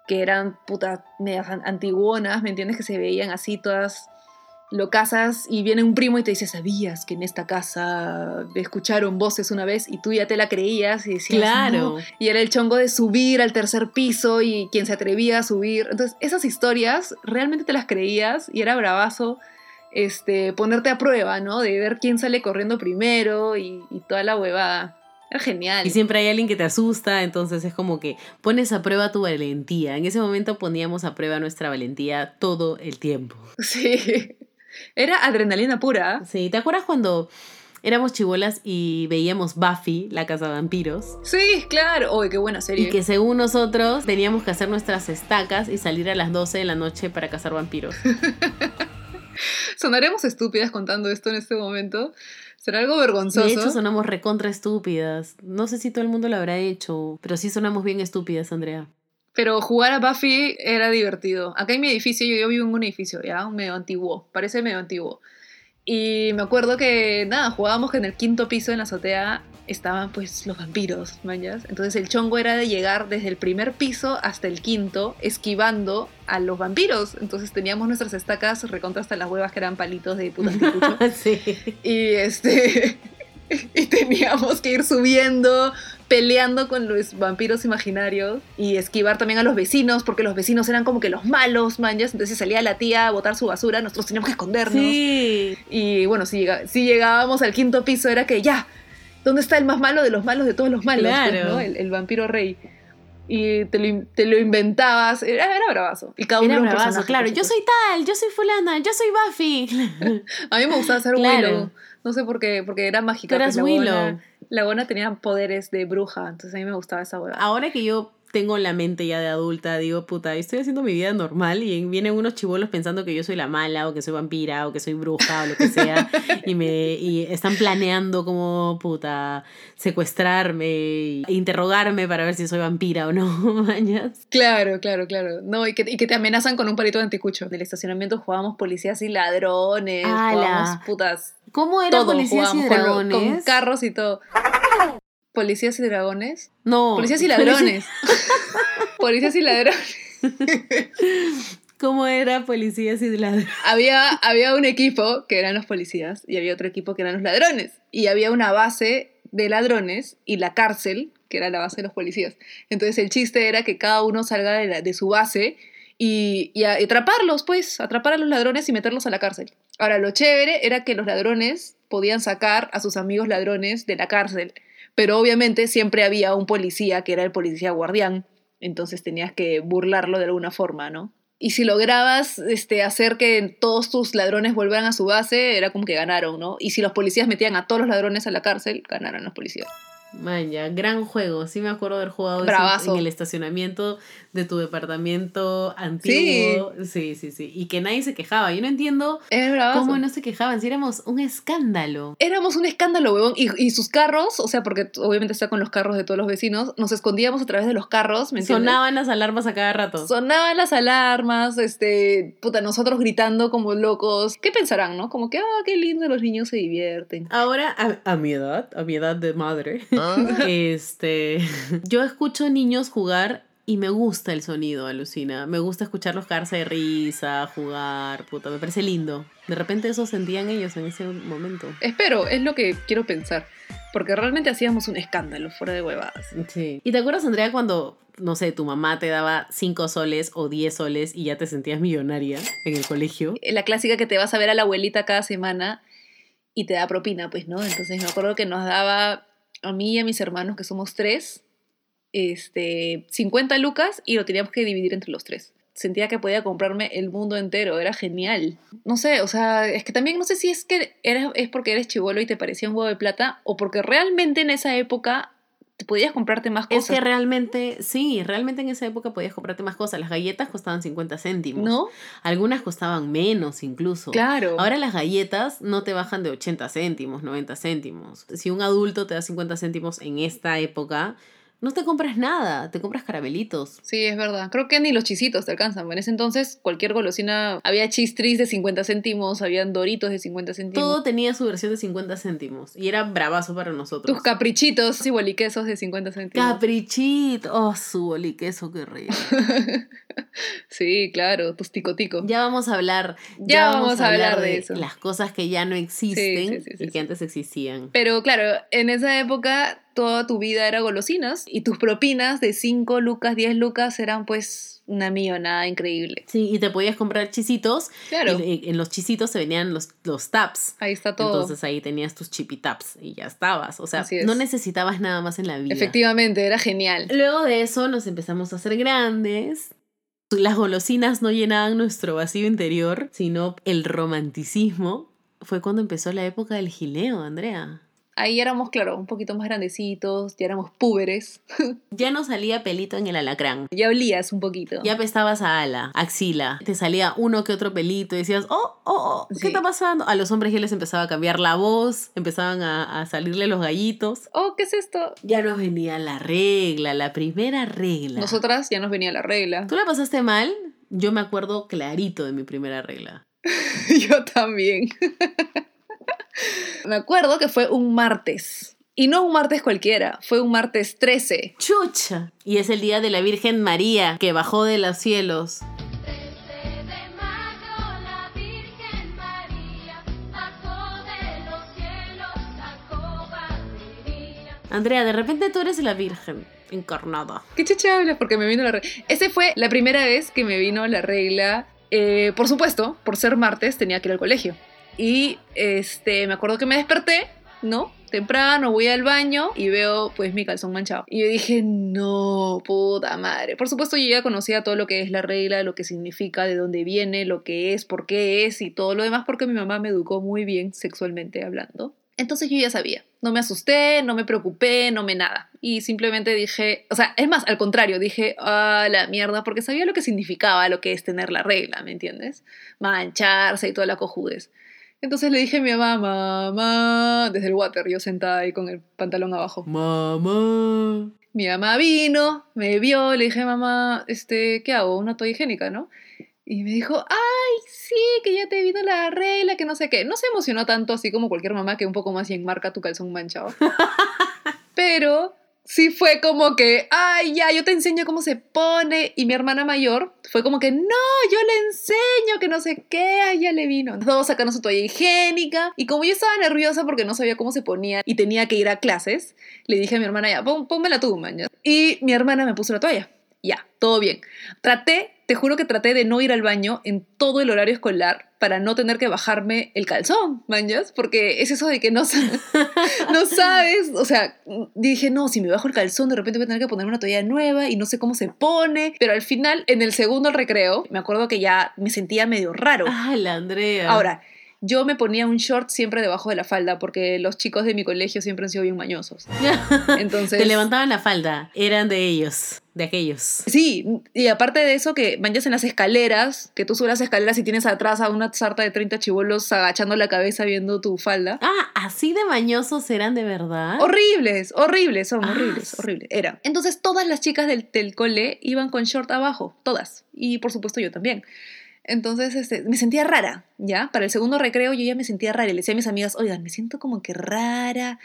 que eran, puta, medias an- antiguonas, ¿me entiendes? Que se veían así todas locasas y viene un primo y te dice, ¿sabías que en esta casa escucharon voces una vez? Y tú ya te la creías y decías, Claro. "No". Y era el chongo de subir al tercer piso y quien se atrevía a subir. Entonces, esas historias realmente te las creías y era bravazo este, ponerte a prueba, ¿no? De ver quién sale corriendo primero y, y toda la huevada. Era genial. Y siempre hay alguien que te asusta, entonces es como que pones a prueba tu valentía. En ese momento poníamos a prueba nuestra valentía todo el tiempo. Sí. Era adrenalina pura. Sí, ¿te acuerdas cuando éramos chivolas y veíamos Buffy, la casa de vampiros? Sí, claro. Uy, qué buena serie. Y que según nosotros teníamos que hacer nuestras estacas y salir a las 12 de la noche para cazar vampiros. Sonaremos estúpidas contando esto en este momento. Será algo vergonzoso. De hecho, sonamos recontra estúpidas. No sé si todo el mundo lo habrá hecho, pero sí sonamos bien estúpidas, Andrea. Pero jugar a Buffy era divertido. Acá en mi edificio, yo, yo vivo en un edificio, ya, un medio antiguo, parece medio antiguo. Y me acuerdo que, nada, jugábamos que en el quinto piso, en la azotea, estaban pues los vampiros, mañas. Entonces el chongo era de llegar desde el primer piso hasta el quinto, esquivando a los vampiros. Entonces teníamos nuestras estacas recontra hasta las huevas que eran palitos de puta anticucho. sí. Y este. y teníamos que ir subiendo, peleando con los vampiros imaginarios y esquivar también a los vecinos, porque los vecinos eran como que los malos, manjas. Entonces salía la tía a botar su basura, nosotros teníamos que escondernos. Sí. Y bueno, si, llega- si llegábamos al quinto piso, era que ya, ¿dónde está el más malo de los malos de todos los malos? Claro. Pues, ¿no? el, el vampiro rey. Y te lo, te lo inventabas, era, era bravazo. Y cada uno Era un bravazo, personaje, claro. Yo soy tal, yo soy fulana, yo soy Buffy. A mí me gustaba ser Claro. Willow. No sé por qué, porque era mágica. Tú eras pues, la Willow. buena- La buena tenía poderes de bruja, entonces a mí me gustaba esa hueá. Ahora que yo tengo la mente ya de adulta, digo, puta, estoy haciendo mi vida normal y vienen unos chivolos pensando que yo soy la mala o que soy vampira o que soy bruja o lo que sea y me y están planeando como, puta, secuestrarme e interrogarme para ver si soy vampira o no, mañas. Claro, claro, claro. No, y que, y que te amenazan con un palito de anticucho. En el estacionamiento jugábamos policías y ladrones, jugábamos putas. ¿Cómo era Todo policías y con dragones? Con, carros y todo. Policías y dragones. no. Policías y ladrones. policías y ladrones. ¿Cómo era policías y ladrones? había, había un equipo que eran los policías y había otro equipo que eran los ladrones. Y había una base de ladrones y la cárcel, que era la base de los policías. Entonces el chiste era que cada uno salga de, la- de su base y, y atraparlos, pues, atrapar a los ladrones y meterlos a la cárcel. Ahora, lo chévere era que los ladrones podían sacar a sus amigos ladrones de la cárcel, pero obviamente siempre había un policía que era el policía guardián, entonces tenías que burlarlo de alguna forma, ¿no? Y si lograbas este, hacer que todos tus ladrones volvieran a su base, era como que ganaron, ¿no? Y si los policías metían a todos los ladrones a la cárcel, ganaron los policías. Man, ya, gran juego. Sí me acuerdo de haber jugado eso en el estacionamiento de tu departamento antiguo. Sí. sí, sí, Y que nadie se quejaba. Yo no entiendo cómo no se quejaban. Si éramos un escándalo. Éramos un escándalo, huevón. Y, y sus carros, o sea, porque obviamente está con los carros de todos los vecinos, nos escondíamos a través de los carros, ¿me entiendes? Sonaban las alarmas a cada rato. Sonaban las alarmas, este, puta, nosotros gritando como locos. ¿Qué pensarán, no? Como que, ah, qué lindo, los niños se divierten. Ahora, a, a mi edad, a mi edad de madre, este, yo escucho niños jugar y me gusta el sonido, alucina. Me gusta escucharlos cagarse de risa, jugar, puta, me parece lindo. De repente eso sentían ellos en ese momento. Espero, es lo que quiero pensar. Porque realmente hacíamos un escándalo fuera de huevadas. Sí. ¿Y te acuerdas, Andrea, cuando, no sé, tu mamá te daba 5 soles o 10 soles y ya te sentías millonaria en el colegio? La clásica que te vas a ver a la abuelita cada semana y te da propina, pues, ¿no? Entonces me acuerdo que nos daba a mí y a mis hermanos, que somos tres, este, 50 lucas y lo teníamos que dividir entre los tres. Sentía que podía comprarme el mundo entero, era genial. No sé, o sea, es que también no sé si es que es porque eres chivolo y te parecía un huevo de plata o porque realmente en esa época podías comprarte más Es cosas. que realmente, sí, realmente en esa época podías comprarte más cosas. Las galletas costaban 50 céntimos. ¿No? Algunas costaban menos incluso. Claro. Ahora las galletas no te bajan de 80 céntimos, 90 céntimos. Si un adulto te da 50 céntimos en esta época, no te compras nada, te compras caramelitos. Sí, es verdad. Creo que ni los chisitos te alcanzan. En ese entonces, cualquier golosina, había chistris de 50 céntimos, habían doritos de 50 céntimos. Todo tenía su versión de 50 céntimos y era bravazo para nosotros. Tus caprichitos y boliquesos de 50 céntimos. Caprichito. Oh, su boliqueso, qué rico. sí, claro, tus ticotico. Ya vamos a hablar. Ya vamos a hablar de eso. Las cosas que ya no existen Sí, sí, sí, sí, y que antes existían. Pero claro, en esa época toda tu vida era golosinas y tus propinas de 5 lucas, 10 lucas eran pues una millonada increíble. Sí, y te podías comprar chisitos. Claro, Y en los chisitos se venían los, los taps. ahí está todo. Entonces ahí tenías tus chippy taps y ya estabas. O sea, es. no necesitabas nada más en la vida. Efectivamente, era genial. Luego de eso nos empezamos a hacer grandes. Las golosinas no llenaban nuestro vacío interior, sino el romanticismo. Fue cuando empezó la época del gileo, Andrea. Ahí éramos, claro, un poquito más grandecitos, ya éramos púberes, Ya no salía pelito en el alacrán. ya olías un poquito. Ya apestabas a ala, axila. Te salía uno que otro pelito y decías, oh, oh, oh, ¿qué Sí. está pasando? A los hombres ya les empezaba a cambiar la voz, empezaban a, a salirle los gallitos. Oh, ¿qué es esto? Ya nos venía la regla, la primera regla. Nosotras ya nos venía la regla. ¿Tú la pasaste mal? Yo me acuerdo clarito de mi primera regla. Yo también. Me acuerdo que fue un martes. Y no un martes cualquiera, fue un martes 13. ¡Chucha! Y es el día de la Virgen María que bajó de los cielos. Andrea, de repente tú eres la Virgen encarnada. ¿Qué chucha hablas? Porque me vino la regla. Esa fue la primera vez que me vino la regla. Eh, por supuesto, por ser martes tenía que ir al colegio. Y este, me acuerdo que me desperté, ¿no? Temprano, voy al baño y veo pues mi calzón manchado. Y yo dije, no, puta madre. Por supuesto, yo ya conocía todo lo que es la regla, lo que significa, de dónde viene, lo que es, por qué es y todo lo demás, porque mi mamá me educó muy bien sexualmente hablando. Entonces yo ya sabía. No me asusté, no me preocupé, no me nada. Y simplemente dije, o sea, es más, al contrario, dije, ah, la mierda, porque sabía lo que significaba lo que es tener la regla, ¿me entiendes? Mancharse y toda la cojudes. Entonces le dije a mi mamá, mamá, desde el water, yo sentada ahí con el pantalón abajo. Mamá. Mi mamá vino, me vio, le dije, mamá, este, ¿qué hago? Una toalla higiénica, ¿no? Y me dijo, ay, sí, que ya te vino la regla, que no sé qué. No se emocionó tanto así como cualquier mamá que un poco más y enmarca tu calzón manchado. Pero sí fue como que, ay, ya, yo te enseño cómo se pone. Y mi hermana mayor fue como que, no, yo le enseño, que no sé qué, ay, ya le vino. Todos sacando su toalla higiénica. Y como yo estaba nerviosa porque no sabía cómo se ponía y tenía que ir a clases, le dije a mi hermana, ya, pónmela tú, man. ya". Y mi hermana me puso la toalla. Ya, todo bien. Traté, te juro que traté de no ir al baño en todo el horario escolar para no tener que bajarme el calzón, manjas, porque es eso de que no, no sabes, o sea, dije, no, si me bajo el calzón de repente voy a tener que ponerme una toalla nueva y no sé cómo se pone, pero al final, en el segundo recreo, me acuerdo que ya me sentía medio raro. Ah, la Andrea. Ahora, yo me ponía un short siempre debajo de la falda porque los chicos de mi colegio siempre han sido bien mañosos. Entonces, Te levantaban la falda. Eran de ellos, de aquellos. Sí, y aparte de eso, que vayas en las escaleras, que tú subes las escaleras y tienes atrás a una sarta de 30 chivolos agachando la cabeza viendo tu falda. Ah, así de mañosos eran de verdad. Horribles, horribles, son Ah, horribles, horribles. Eran. Entonces todas las chicas del, del cole iban con short abajo, todas. Y por supuesto yo también. Entonces este, me sentía rara, ¿ya? Para el segundo recreo yo ya me sentía rara y le decía a mis amigas, oigan, me siento como que rara,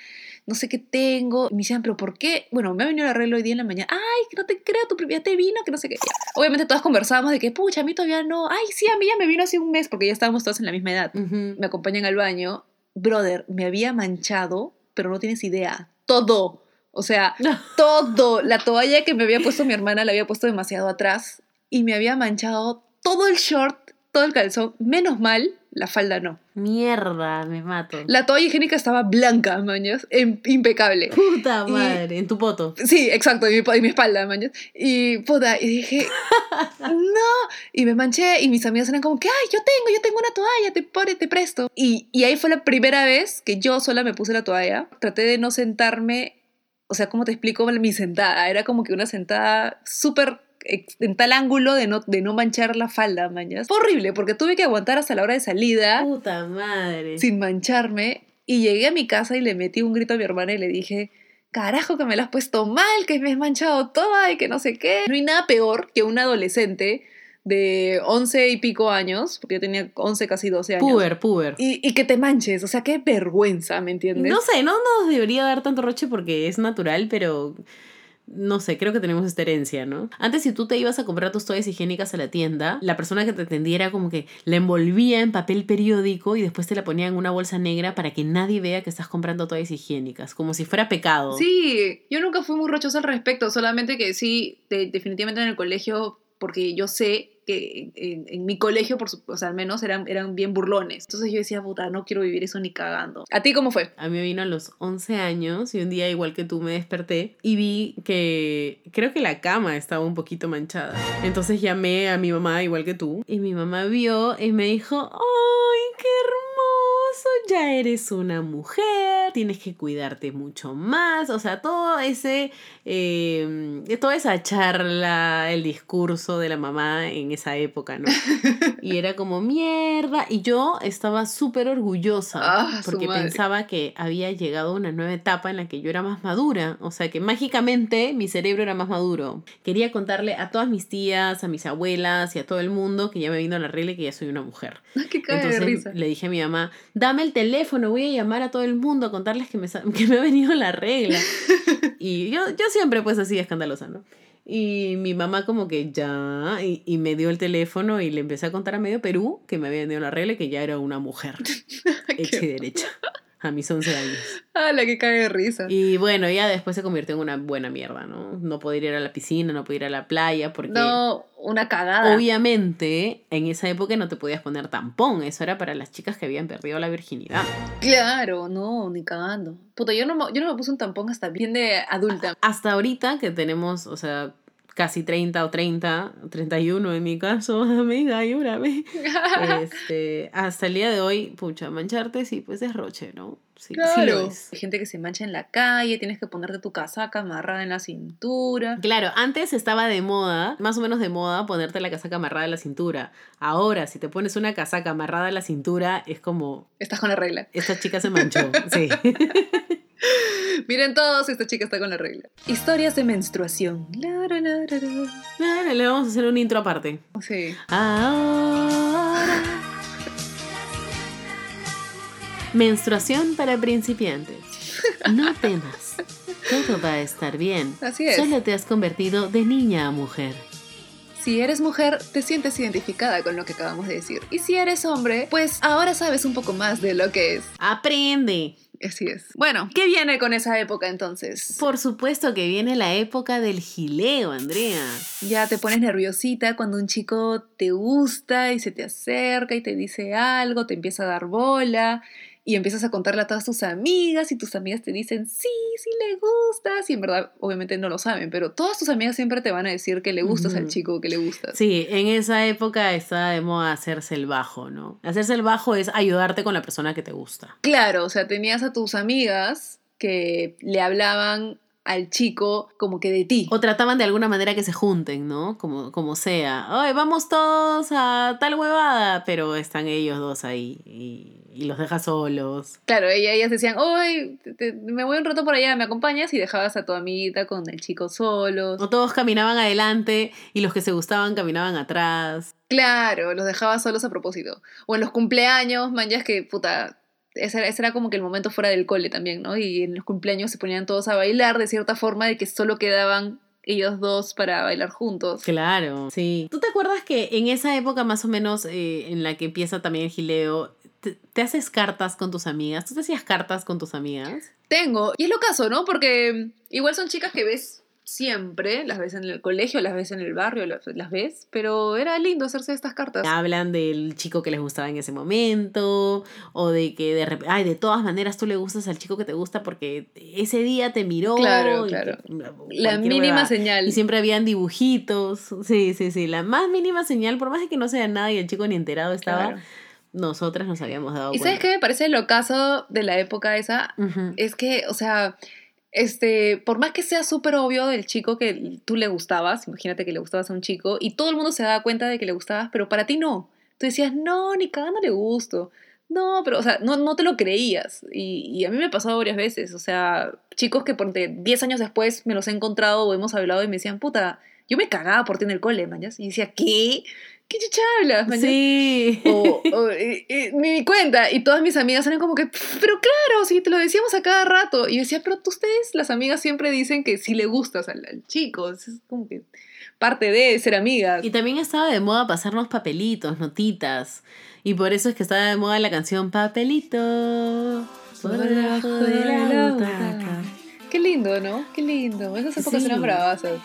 no sé qué tengo. Y me decían, pero ¿por qué? Bueno, me ha venido el arreglo hoy día en la mañana. Ay, que no te creo, tu ya te vino, que no sé qué. Ya. Obviamente todas conversábamos de que, pucha, a mí todavía no. Ay, sí, a mí ya me vino hace un mes porque ya estábamos todas en la misma edad me acompañan al baño, brother, me había manchado, pero no tienes idea, todo. O sea, todo. La toalla que me había puesto mi hermana la había puesto demasiado atrás y me había manchado todo el short, todo el calzón. Menos mal, la falda no. Mierda, me mato. La toalla higiénica estaba blanca, mañas, em- impecable. Puta Y- madre, en tu poto. Sí, exacto, en mi, en mi espalda, mañas. Y puta, y dije, no. Y me manché y mis amigas eran como que, ay, yo tengo, yo tengo una toalla, te, pone, te presto. Y, y ahí fue la primera vez que yo sola me puse la toalla. Traté de no sentarme o sea, ¿cómo te explico mi sentada? Era como que una sentada súper en tal ángulo de no, de no manchar la falda, mañas. Fue horrible porque tuve que aguantar hasta la hora de salida Puta madre. sin mancharme y llegué a mi casa y le metí un grito a mi hermana y le dije, carajo que me la has puesto mal, que me has manchado toda y que no sé qué. No hay nada peor que un adolescente de 11 y pico años, porque yo tenía 11, casi 12 años. Puber, puber. Y, y que te manches, o sea, qué vergüenza, ¿me entiendes? No sé, no nos debería dar tanto roche porque es natural, pero no sé, creo que tenemos esta herencia, ¿no? Antes si tú te ibas a comprar tus toallas higiénicas a la tienda, la persona que te atendiera como que la envolvía en papel periódico y después te la ponía en una bolsa negra para que nadie vea que estás comprando toallas higiénicas, como si fuera pecado. Sí, yo nunca fui muy rochosa al respecto, solamente que sí, de- definitivamente en el colegio, porque yo sé que en, en mi colegio, por su- o sea, al menos eran, eran bien burlones. Entonces yo decía, puta, no quiero vivir eso ni cagando. ¿A ti cómo fue? A mí vino a los 11 años y un día, igual que tú, me desperté y vi que creo que la cama estaba un poquito manchada. Entonces llamé a mi mamá, igual que tú, y mi mamá vio y me dijo, ¡ay, qué hermoso! Ya eres una mujer, tienes que cuidarte mucho más. O sea, todo ese, eh, toda esa charla, el discurso de la mamá en esa época, ¿no? Y era como mierda. Y yo estaba súper orgullosa Ah, porque pensaba que había llegado a una nueva etapa en la que yo era más madura. O sea, que mágicamente mi cerebro era más maduro. Quería contarle a todas mis tías, a mis abuelas y a todo el mundo que ya me vino la regla y que ya soy una mujer. qué cae de Entonces risa. le dije a mi mamá, dame el teléfono, voy a llamar a todo el mundo a contarles que me, que me ha venido la regla. y yo, yo siempre pues así escandalosa, ¿no? Y mi mamá como que ya, y, y me dio el teléfono y le empecé a contar a medio Perú que me había venido la regla y que ya era una mujer, hecha y derecha, a mis 11 años. Ah, la que cae de risa. Y bueno, ya después se convirtió en una buena mierda, ¿no? No poder ir a la piscina, no poder ir a la playa, porque... No, una cagada. Obviamente, en esa época no te podías poner tampón, eso era para las chicas que habían perdido la virginidad. Claro, no, ni cagando. Puta, yo no, yo no me puse un tampón hasta bien de adulta. Hasta ahorita que tenemos, o sea, casi 30 o 30, 31 en mi caso, amiga, ayúdame. Este, hasta el día de hoy, pucha, mancharte sí, pues es roche, ¿no? Sí, Claro. Hay gente que se mancha en la calle, tienes que ponerte tu casaca amarrada en la cintura. Claro, antes estaba de moda, más o menos de moda, ponerte la casaca amarrada a la cintura. Ahora, si te pones una casaca amarrada a la cintura, es como, Estás con la regla. esta chica se manchó. Sí. Miren todos, esta chica está con la regla. Historias de menstruación. La, la, la, le vamos a hacer un intro aparte. Sí. Ahora. Menstruación para principiantes. No temas. Todo va a estar bien. Así es. Solo te has convertido de niña a mujer. Si eres mujer, te sientes identificada con lo que acabamos de decir. Y si eres hombre, pues ahora sabes un poco más de lo que es. Aprende. Así es. Bueno, ¿qué viene con esa época entonces? Por supuesto que viene la época del gileo, Andrea. Ya te pones nerviosita cuando un chico te gusta y se te acerca y te dice algo, te empieza a dar bola y empiezas a contarle a todas tus amigas y tus amigas te dicen, sí, sí le gustas. Y en verdad, obviamente no lo saben, pero todas tus amigas siempre te van a decir que le gustas al chico, que le gustas. Sí, en esa época estaba de moda hacerse el bajo, ¿no? Hacerse el bajo es ayudarte con la persona que te gusta. Claro, o sea, tenías a tus amigas que le hablaban al chico como que de ti. O trataban de alguna manera que se junten, ¿no? Como, como sea. Oye, vamos todos a tal huevada, pero están ellos dos ahí y, y los dejas solos. Claro, ella- ellas decían, hoy me voy un rato por allá, ¿me acompañas? Y dejabas a tu amiguita con el chico solos. O todos caminaban adelante y los que se gustaban caminaban atrás. Claro, los dejabas solos a propósito. O en los cumpleaños, man, ya es que, puta, ese era, ese era como que el momento fuera del cole también, ¿no? Y en los cumpleaños se ponían todos a bailar de cierta forma de que solo quedaban ellos dos para bailar juntos. Claro, sí. ¿Tú te acuerdas que en esa época más o menos eh, en la que empieza también el gileo, te, te haces cartas con tus amigas? ¿Tú te hacías cartas con tus amigas? Tengo, y es lo caso, ¿no? Porque igual son chicas que ves siempre, las ves en el colegio, las ves en el barrio, las, las ves, pero era lindo hacerse estas cartas. Hablan del chico que les gustaba en ese momento, o de que de repente, ay, de todas maneras tú le gustas al chico que te gusta porque ese día te miró. Claro, claro. que- La mínima señal. Y siempre habían dibujitos. Sí, sí, sí. La más mínima señal, por más de que no sea nada y el chico ni enterado estaba, Claro. Nosotras nos habíamos dado ¿Y sabes cuenta. qué me parece lo caso de la época esa? Es que, o sea, este, por más que sea súper obvio del chico que tú le gustabas, imagínate que le gustabas a un chico y todo el mundo se daba cuenta de que le gustabas, pero para ti no. Tú decías, no, ni cagando le gusto. No, pero, o sea, no, no te lo creías. Y, y a mí me ha pasado varias veces. O sea, chicos que por 10 años después me los he encontrado o hemos hablado y me decían, puta, yo me cagaba por ti en el cole, mañas. Y decía, ¿qué? ¿Qué chucha hablas? Sí. O, o, ni cuenta. Y todas mis amigas eran como que, pero claro, sí, te lo decíamos a cada rato. Y yo decía, pero tú- ustedes, las amigas, siempre dicen que sí le gustas al, al chico. Es como que parte de ser amigas. Y también estaba de moda pasarnos papelitos, notitas. Y por eso es que estaba de moda la canción Papelito. Por debajo de la butaca. Qué lindo, ¿no? Qué lindo. Esas épocas Sí. eran bravasas.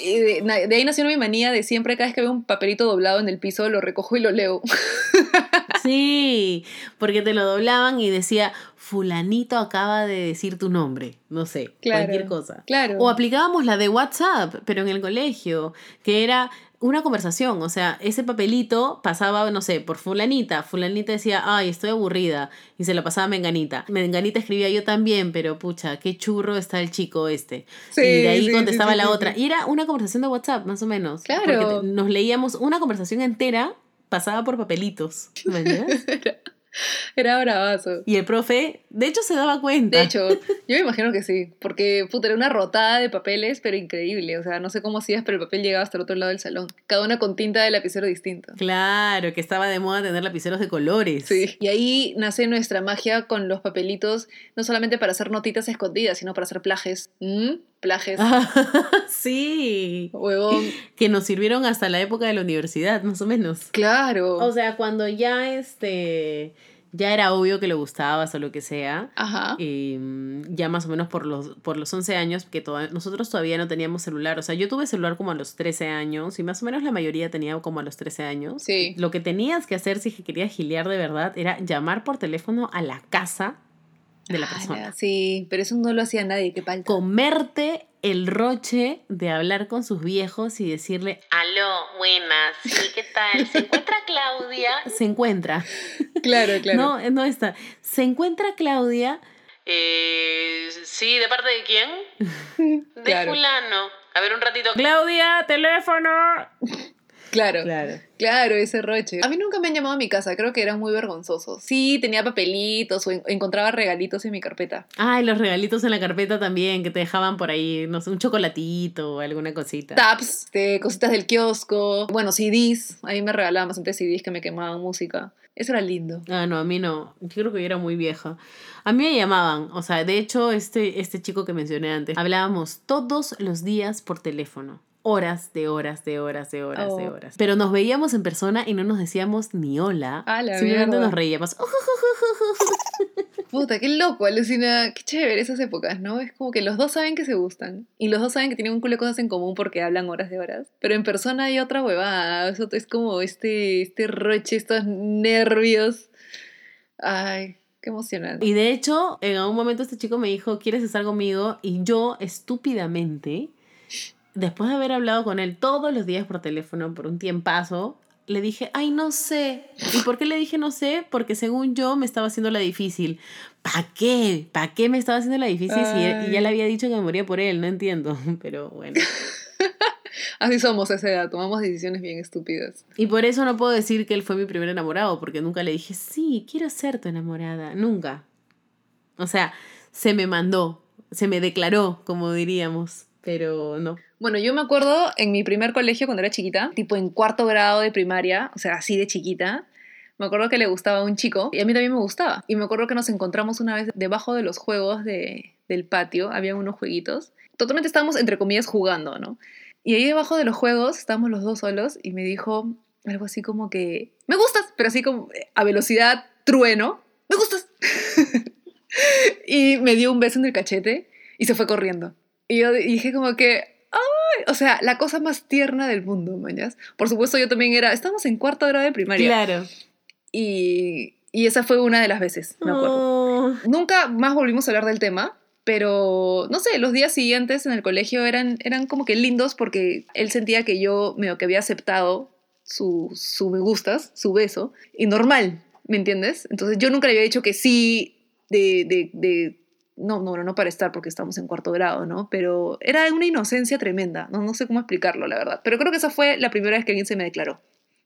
De, ahí nació mi manía de siempre, cada vez que veo un papelito doblado en el piso, lo recojo y lo leo. Sí, porque te lo doblaban y decía, fulanito acaba de decir tu nombre. No sé, Claro. cualquier cosa. Claro. O aplicábamos la de WhatsApp, pero en el colegio, que era una conversación, o sea, ese papelito pasaba, no sé, por fulanita, fulanita decía, ay, estoy aburrida, y se lo pasaba a Menganita. Menganita escribía yo también, pero pucha, qué churro está el chico este. Sí, y de ahí sí, contestaba sí, la otra. Y era una conversación de WhatsApp, más o menos. Claro. Porque nos leíamos una conversación entera pasada por papelitos. ¿me entiendes? Era bravazo. y el profe, de hecho, se daba cuenta. De hecho, yo me imagino que sí, porque puta, era una rotada de papeles, pero increíble. O sea, no sé cómo hacías, pero el papel llegaba hasta el otro lado del salón. Cada una con tinta de lapicero distinto. Claro, que estaba de moda tener lapiceros de colores. Sí. Y ahí nace nuestra magia con los papelitos, no solamente para hacer notitas escondidas, sino para hacer plajes. ¿Mm? Plajes. sí. Huevón. Que nos sirvieron hasta la época de la universidad, más o menos. Claro. O sea, cuando ya este ya era obvio que le gustabas o lo que sea. Ajá. eh, ya más o menos por los, por los 11 años, que toda- nosotros todavía no teníamos celular. O sea, yo tuve celular como a los 13 años y más o menos la mayoría tenía como a los 13 años. Sí. Lo que tenías que hacer si querías gilear de verdad era llamar por teléfono a la casa de la Ala, persona. Sí, pero eso no lo hacía nadie, qué palta. Comerte el roche de hablar con sus viejos y decirle, Aló, buenas. ¿Sí, qué tal? ¿Se encuentra Claudia? se encuentra. Claro, claro. No, no está. Se encuentra Claudia. Eh, sí, ¿de parte de quién? De Claro. fulano. A ver, un ratito. Claudia, teléfono. Claro. Claro. Claro, ese roche. A mí nunca me han llamado a mi casa, creo que eran muy vergonzosos. Sí, tenía papelitos o en- encontraba regalitos en mi carpeta. Ay, los regalitos en la carpeta también, que te dejaban por ahí, no sé, un chocolatito o alguna cosita. Taps, de cositas del kiosco. Bueno, CDs. Ahí me regalaban bastante CDs que me quemaban música. Eso era lindo. Ah, no, a mí no. Yo creo que yo era muy vieja. A mí me llamaban, o sea, de hecho, este, este chico que mencioné antes, hablábamos todos los días por teléfono. Horas de horas, de horas, de horas, de Oh. horas. Pero nos veíamos en persona y no nos decíamos ni hola. A la Simplemente mierda. nos reíamos. Puta, qué loco, alucina. Qué chévere esas épocas, ¿no? Es como que los dos saben que se gustan. Y los dos saben que tienen un culo de cosas en común porque hablan horas de horas. Pero en persona hay otra huevada. Eso es como este, este roche, estos nervios. Ay, qué emocionante. Y de hecho, en algún momento este chico me dijo, ¿quieres estar conmigo? Y yo, estúpidamente, después de haber hablado con él todos los días por teléfono por un tiempazo, le dije, ay, no sé. ¿Y por qué le dije no sé? Porque según yo me estaba haciendo la difícil. ¿Para qué? ¿Para qué me estaba haciendo la difícil si ya le había dicho que me moría por él? No entiendo, pero bueno. Así somos a esa edad, tomamos decisiones bien estúpidas. Y por eso no puedo decir que él fue mi primer enamorado, porque nunca le dije, sí, quiero ser tu enamorada. Nunca. O sea, se me mandó, se me declaró, como diríamos, pero no. Bueno, yo me acuerdo en mi primer colegio cuando era chiquita, tipo en cuarto grado de primaria, o sea, así de chiquita. Me acuerdo que le gustaba a un chico y a mí también me gustaba. Y me acuerdo que nos encontramos una vez debajo de los juegos de, del patio, había unos jueguitos. Totalmente estábamos, entre comillas, jugando, ¿no? Y ahí debajo de los juegos estábamos los dos solos y me dijo algo así como que, me gustas, pero así como eh, a velocidad trueno, me gustas. y me dio un beso en el cachete y se fue corriendo. Y yo dije como que, ¡ay! O sea, la cosa más tierna del mundo, mañas. Por supuesto, yo también era, estábamos en cuarto grado de primaria. Claro. Y, y esa fue una de las veces, me acuerdo. Oh, Nunca más volvimos a hablar del tema, pero no sé, los días siguientes en el colegio eran, eran como que lindos porque él sentía que yo medio que había aceptado su, su me gustas, su beso, y normal, ¿me entiendes? Entonces yo nunca le había dicho que sí de, de, de No, no, no para estar porque estamos en cuarto grado, ¿no? Pero era una inocencia tremenda. No, no sé cómo explicarlo, la verdad. Pero creo que esa fue la primera vez que alguien se me declaró.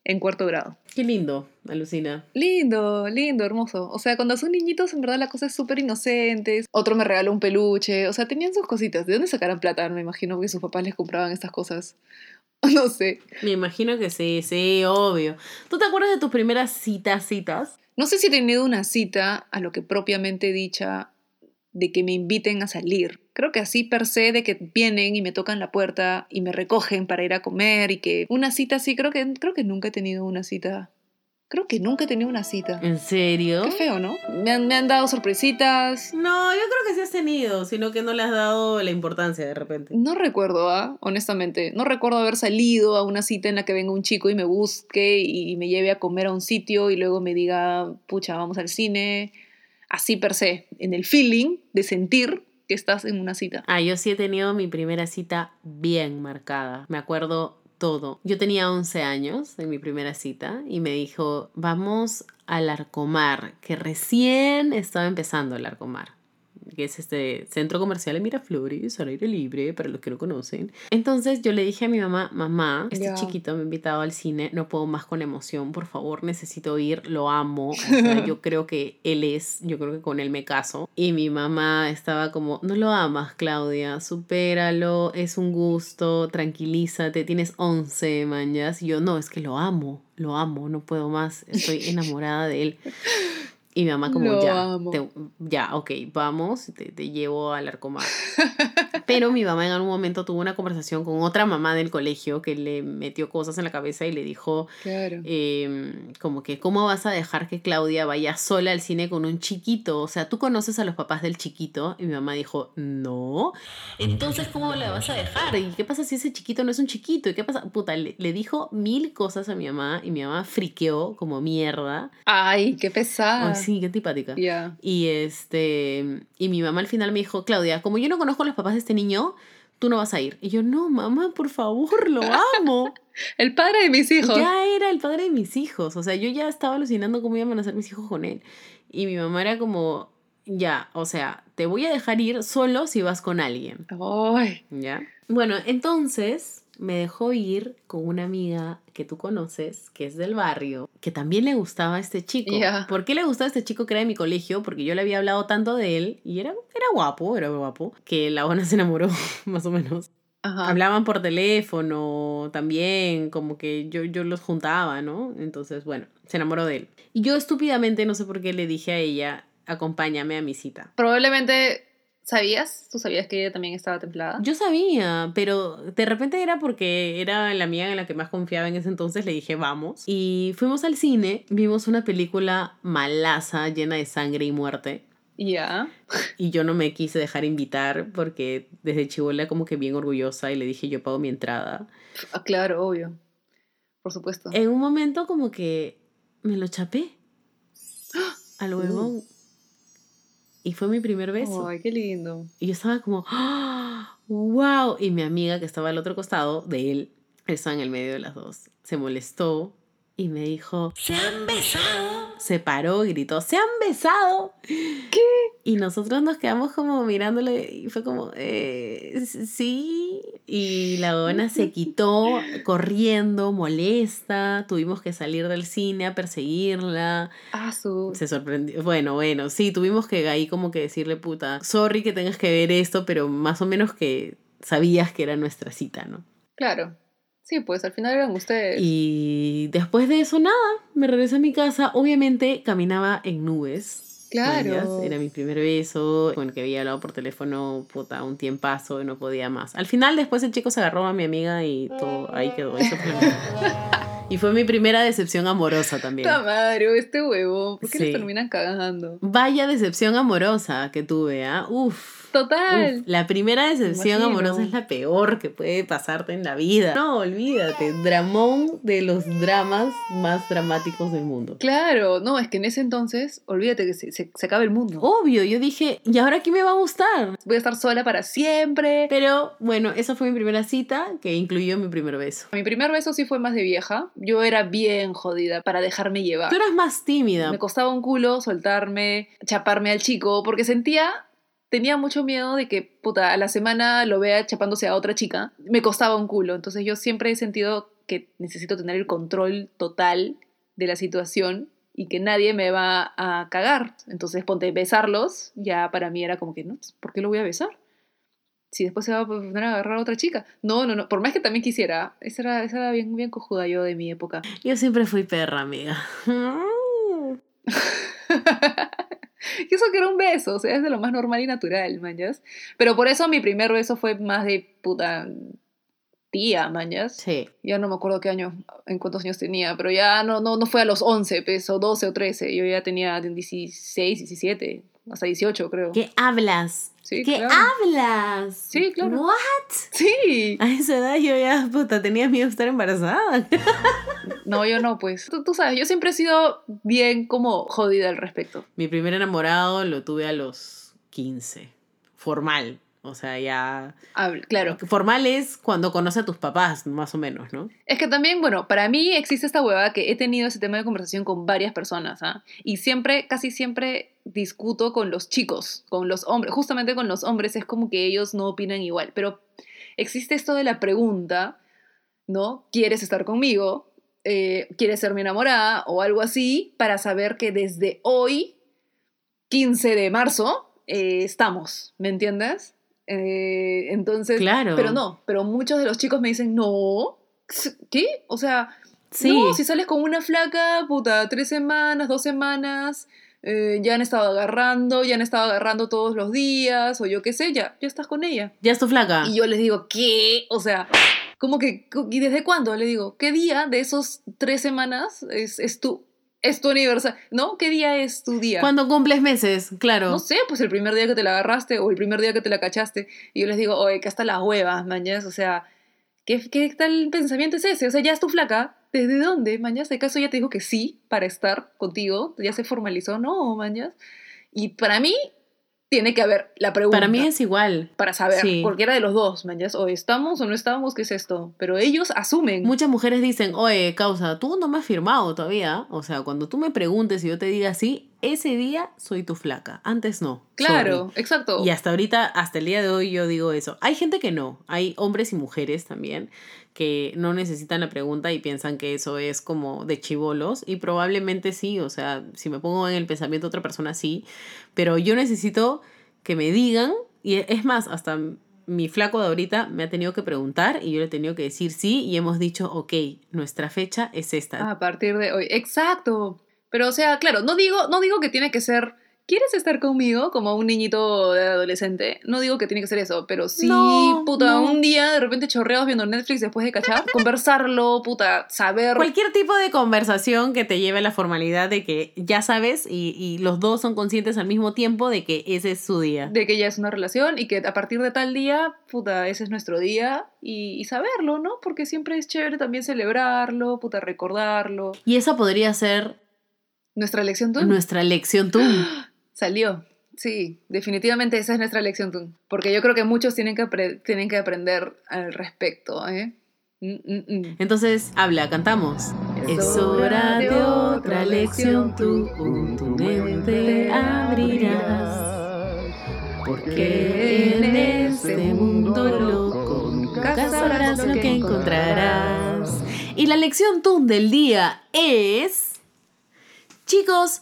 En cuarto grado. Qué lindo, alucina. Lindo, lindo, hermoso. O sea, cuando son niñitos, en verdad la cosa es súper inocente. Otro me regaló un peluche. O sea, tenían sus cositas. ¿De dónde sacaran plata? Me imagino que sus papás les compraban estas cosas. No sé. Me imagino que sí, sí, obvio. ¿Tú te acuerdas de tus primeras citas, citas? No sé si he tenido una cita a lo que propiamente dicha de que me inviten a salir. Creo que así per se de que vienen y me tocan la puerta y me recogen para ir a comer y que una cita así, creo que, creo que nunca he tenido una cita. Creo que nunca he tenido una cita. ¿En serio? Qué feo, ¿no? Me han, me han dado sorpresitas. No, yo creo que sí has tenido, sino que no le has dado la importancia de repente. No recuerdo, ¿ah? honestamente. No recuerdo haber salido a una cita en la que venga un chico y me busque y me lleve a comer a un sitio y luego me diga, pucha, vamos al cine. Así per se, en el feeling de sentir que estás en una cita. Ah, yo sí he tenido mi primera cita bien marcada. Me acuerdo todo. Yo tenía 11 años en mi primera cita y me dijo, vamos al Arcomar, que recién estaba empezando el Arcomar que es este centro comercial en Miraflores, al aire libre, para los que no conocen. Entonces yo le dije a mi mamá, mamá, este chiquito me ha invitado al cine, no puedo más con emoción, por favor, necesito ir, lo amo. O sea, yo creo que él es, yo creo que con él me caso. Y mi mamá estaba como, no lo amas, Claudia, supéralo, es un gusto, tranquilízate, tienes 11 mañas. Y yo, no, es que lo amo, lo amo, no puedo más, estoy enamorada de él. Y mi mamá como, Lo ya, te- ya, ok, vamos, te, te llevo al arcomar. Pero mi mamá en algún momento tuvo una conversación con otra mamá del colegio que le metió cosas en la cabeza y le dijo, Claro. eh, como que, ¿cómo vas a dejar que Claudia vaya sola al cine con un chiquito? O sea, ¿tú conoces a los papás del chiquito? Y mi mamá dijo, no. Entonces, ¿cómo la vas a dejar? ¿Y qué pasa si ese chiquito no es un chiquito? ¿Y qué pasa? Puta, le, le dijo mil cosas a mi mamá y mi mamá friqueó como mierda. Ay, qué pesada. Ay, sí, qué antipática. Y este, y mi mamá al final me dijo, Claudia, como yo no conozco a los papás de este niño, tú no vas a ir. Y yo, no, mamá, por favor, lo amo. El padre de mis hijos. ya era el padre de mis hijos. O sea, yo ya estaba alucinando cómo iban a nacer mis hijos con él. Y mi mamá era como, ya, o sea, te voy a dejar ir solo si vas con alguien. Ay. ¿Ya? Bueno, entonces me dejó ir con una amiga que tú conoces, que es del barrio, que también le gustaba a este chico. ¿Por qué le gustaba a este chico que era de mi colegio? Porque yo le había hablado tanto de él y era, era guapo, era guapo, que la buena se enamoró, más o menos. Ajá. Hablaban por teléfono también, como que yo, yo los juntaba, ¿no? Entonces, bueno, se enamoró de él. Y yo estúpidamente, no sé por qué, le dije a ella, acompáñame a mi cita. Probablemente, ¿sabías? ¿Tú sabías que ella también estaba templada? Yo sabía, pero de repente era porque era la amiga en la que más confiaba en ese entonces, le dije vamos. Y fuimos al cine, vimos una película malaza, llena de sangre y muerte. Ya. Y yo no me quise dejar invitar porque desde chivola como que bien orgullosa y le dije yo pago mi entrada. Ah, claro, obvio. Por supuesto. En un momento como que me lo chapé al huevón. Y fue mi primer beso. Ay, qué lindo. Y yo estaba como, ¡Ah! ¡wow! Y mi amiga que estaba al otro costado de él, estaba en el medio de las dos, se molestó y me dijo, ¡se han besado! Se paró gritó, ¡se han besado! ¿Qué? Y nosotros nos quedamos como mirándole y fue como, eh, sí. Y la dona se quitó corriendo, molesta. Tuvimos que salir del cine a perseguirla Ah, su. se sorprendió. Bueno, bueno, sí, tuvimos que ahí como que decirle, puta, sorry que tengas que ver esto, pero más o menos que sabías que era nuestra cita, ¿no? Claro. Sí, pues al final eran ustedes. Y después de eso, nada, me regresé a mi casa. Obviamente caminaba en nubes. Claro. Era mi primer beso, con el que había hablado por teléfono, puta, un tiempazo y no podía más. Al final, después el chico se agarró a mi amiga y todo, ahí quedó. Eso fue y fue mi primera decepción amorosa también. Puta madre, este huevo. ¿Por qué Sí. les terminan cagando? Vaya decepción amorosa que tuve, ¿ah? Uf. Total. Uf, la primera decepción imagino. amorosa es la peor que puede pasarte en la vida. No, olvídate, dramón de los dramas más dramáticos del mundo. Claro, no, es que en ese entonces, olvídate que se, se, se acaba el mundo. Obvio, yo dije, ¿y ahora qué me va a gustar? Voy a estar sola para siempre. Pero bueno, esa fue mi primera cita que incluyó mi primer beso. Mi primer beso sí fue más de vieja. Yo era bien jodida para dejarme llevar. Tú eras más tímida. Me costaba un culo soltarme, chaparme al chico, porque sentía, tenía mucho miedo de que, puta, a la semana lo vea chapándose a otra chica. Me costaba un culo. Entonces yo siempre he sentido que necesito tener el control total de la situación y que nadie me va a cagar. Entonces, ponte, besarlos, ya para mí era como que, no, ¿por qué lo voy a besar? Si después se va a poner a agarrar a otra chica. No, no, no. Por más que también quisiera. Esa era, esa era bien, bien cojuda yo de mi época. Yo siempre fui perra, amiga. y eso que era un beso, o sea, es de lo más normal y natural, mañas. Pero por eso mi primer beso fue más de puta tía, mañas. Sí. Ya no me acuerdo qué año, en cuántos años tenía, pero ya no, no, no fue a los 11, pues, o 12 o 13. Yo ya tenía 16, 17, hasta 18, creo. ¿Qué hablas? Sí, ¿Qué claro. hablas? Sí, claro. ¿What? Sí. A esa edad yo ya, puta, tenía miedo de estar embarazada. No, yo no, pues. Tú, tú sabes, yo siempre he sido bien como jodida al respecto. Mi primer enamorado lo tuve a los 15. Formal. O sea, ya... Claro. Formal es cuando conoce a tus papás, más o menos, ¿no? Es que también, bueno, para mí existe esta huevada que he tenido ese tema de conversación con varias personas, ¿ah? Y siempre, casi siempre discuto con los chicos, con los hombres, justamente con los hombres es como que ellos no opinan igual, pero existe esto de la pregunta, ¿no? ¿Quieres estar conmigo? Eh, ¿Quieres ser mi enamorada? O algo así, para saber que desde hoy, 15 de marzo, eh, estamos, ¿me entiendes? Eh, entonces, Claro. pero no, pero muchos de los chicos me dicen, no, ¿qué? O sea, Sí. no, si sales con una flaca, puta, tres semanas, dos semanas, eh, ya han estado agarrando, ya han estado agarrando todos los días, o yo qué sé, ya, ya estás con ella. Ya es tu flaca. Y yo les digo, ¿qué? O sea, ¿cómo que? ¿Y desde cuándo? Le digo, ¿qué día de esos tres semanas es, es tu, es tu aniversario? ¿No? ¿Qué día es tu día? Cuando cumples meses, claro. No sé, pues el primer día que te la agarraste o el primer día que te la cachaste. Y yo les digo, oye, que hasta las huevas, mañas. O sea, ¿qué, ¿qué tal pensamiento es ese? O sea, ya es tu flaca. ¿Desde dónde, mañas? ¿Acaso ya te dijo que sí para estar contigo? ¿Ya se formalizó? No, mañas. Y para mí, tiene que haber la pregunta. Para mí es igual. Para saber, Sí. cualquiera de los dos, mañas. O estamos o no estamos, ¿qué es esto? Pero ellos asumen. Muchas mujeres dicen, oye, causa, tú no me has firmado todavía. O sea, cuando tú me preguntes y yo te diga sí, ese día soy tu flaca. Antes no. Claro, Sorry. exacto. Y hasta ahorita, hasta el día de hoy, yo digo eso. Hay gente que no. Hay hombres y mujeres también que no necesitan la pregunta y piensan que eso es como de chivolos. Y probablemente sí. O sea, si me pongo en el pensamiento de otra persona, sí. Pero yo necesito que me digan. Y es más, hasta mi flaco de ahorita me ha tenido que preguntar y yo le he tenido que decir sí. Y hemos dicho, ok, nuestra fecha es esta. A partir de hoy. Exacto. Pero, o sea, claro, no digo, no digo que tiene que ser. ¿Quieres estar conmigo? Como un niñito de adolescente. No digo que tiene que ser eso, pero sí, No, puta, no. un día de repente chorreados viendo Netflix después de cachar, conversarlo, puta, saber. Cualquier tipo de conversación que te lleve a la formalidad de que ya sabes y, y los dos son conscientes al mismo tiempo de que ese es su día. de que ya es una relación y que a partir de tal día, puta, ese es nuestro día y, y saberlo, ¿no? Porque siempre es chévere también celebrarlo, puta, recordarlo. Y esa podría ser Nuestra lección tú nuestra lección tú. salió. Sí, definitivamente esa es nuestra lección tú. Porque yo creo que muchos tienen que, tienen que aprender al respecto, ¿eh? Mm, mm, mm. Entonces, habla, cantamos. Es hora de otra lección tú, tu mente abrirás. Porque en este mundo loco nunca sabrás lo que encontrarás. Y la lección tú del día es... Chicos,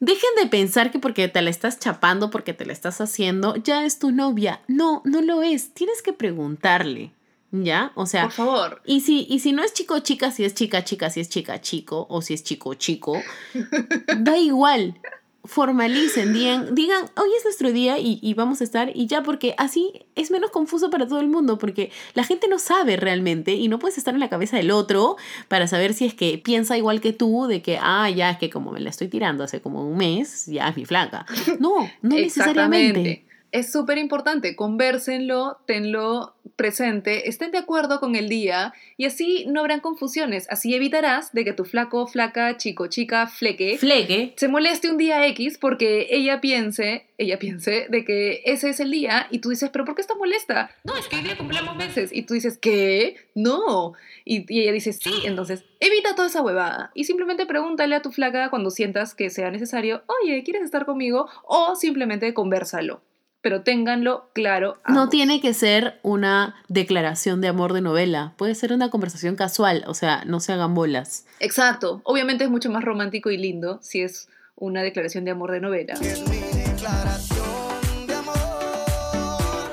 dejen de pensar que porque te la estás chapando, porque te la estás haciendo, ya es tu novia. No, no lo es. Tienes que preguntarle. ¿Ya? O sea, Por favor. y si, y si no es chico chica, si es chica chica, si es chica chico, o si es chico chico, da igual. Formalicen, digan, digan, hoy es nuestro día y, y vamos a estar, y ya, porque así es menos confuso para todo el mundo, porque la gente no sabe realmente y no puedes estar en la cabeza del otro para saber si es que piensa igual que tú, de que, ah, ya, es que como me la estoy tirando hace como un mes, ya es mi flaca. No, no necesariamente. Es súper importante, convérsenlo, tenlo presente, estén de acuerdo con el día y así no habrán confusiones. Así evitarás de que tu flaco, flaca, chico, chica, fleque Fleque, se moleste un día X porque ella piense, ella piense de que ese es el día y tú dices, pero ¿por qué está molesta? No, es que hoy día cumplimos meses. Y tú dices, ¿qué? No. Y, y ella dice, sí. Entonces, evita toda esa huevada y simplemente pregúntale a tu flaca cuando sientas que sea necesario, oye, ¿quieres estar conmigo? O simplemente conversalo. Pero ténganlo claro. No tiene que ser una declaración de amor de novela, puede ser una conversación casual, o sea, no se hagan bolas. Exacto. Obviamente es mucho más romántico y lindo si es una declaración de amor de novela.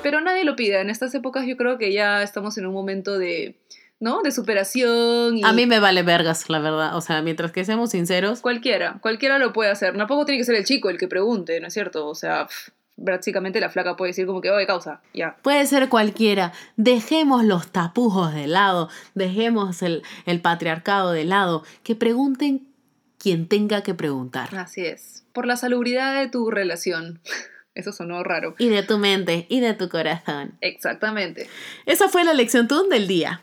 Pero nadie lo pida. En estas épocas yo creo que ya estamos en un momento de, ¿no? De superación. Y A mí me vale vergas, la verdad, o sea, mientras que seamos sinceros, Cualquiera, cualquiera lo puede hacer. Tampoco tiene que ser el chico el que pregunte, ¿no es cierto? O sea, básicamente la flaca puede decir como que, oye, causa, ya. Puede ser cualquiera. Dejemos los tapujos de lado, dejemos el, el patriarcado de lado. Que pregunten quien tenga que preguntar. Así es. Por la salubridad de tu relación. Eso sonó raro. Y de tu mente y de tu corazón. Exactamente. Esa fue la lección TUN del día.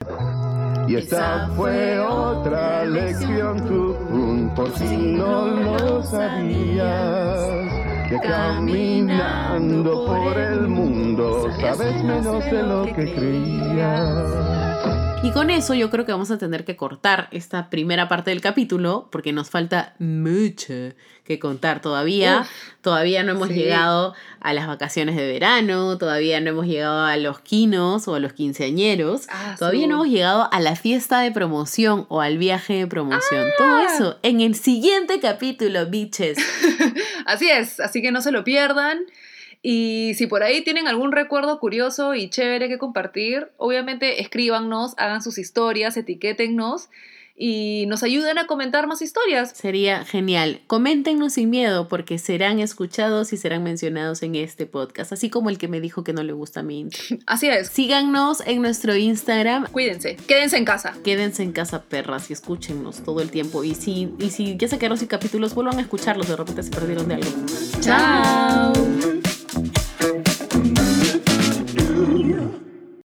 Y esta fue otra lección tú, por si no lo sabías. Que caminando por el mundo sabes menos de lo que creías. Y con eso yo creo que vamos a tener que cortar esta primera parte del capítulo porque nos falta mucho que contar todavía. Todavía no hemos sí. llegado a las vacaciones de verano, todavía no hemos llegado a los quinos o a los quinceañeros, Ah, todavía no hemos llegado a la fiesta de promoción o al viaje de promoción. Ah. Todo eso en el siguiente capítulo, bitches. Así es, así que no se lo pierdan. Y si por ahí tienen algún recuerdo curioso y chévere que compartir, obviamente escríbanos, hagan sus historias, etiquétennos y nos ayuden a comentar más historias. Sería genial. Coméntenos sin miedo porque serán escuchados y serán mencionados en este podcast, así como el que me dijo que no le gusta mi intro. Así es, Síganos en nuestro Instagram. cuídense, quédense en casa. Quédense en casa, perras, y escúchenos todo el tiempo. Y si, y si ya se quedaron sin capítulos, vuelvan a escucharlos. De repente se perdieron de algo. Chao. Yeah.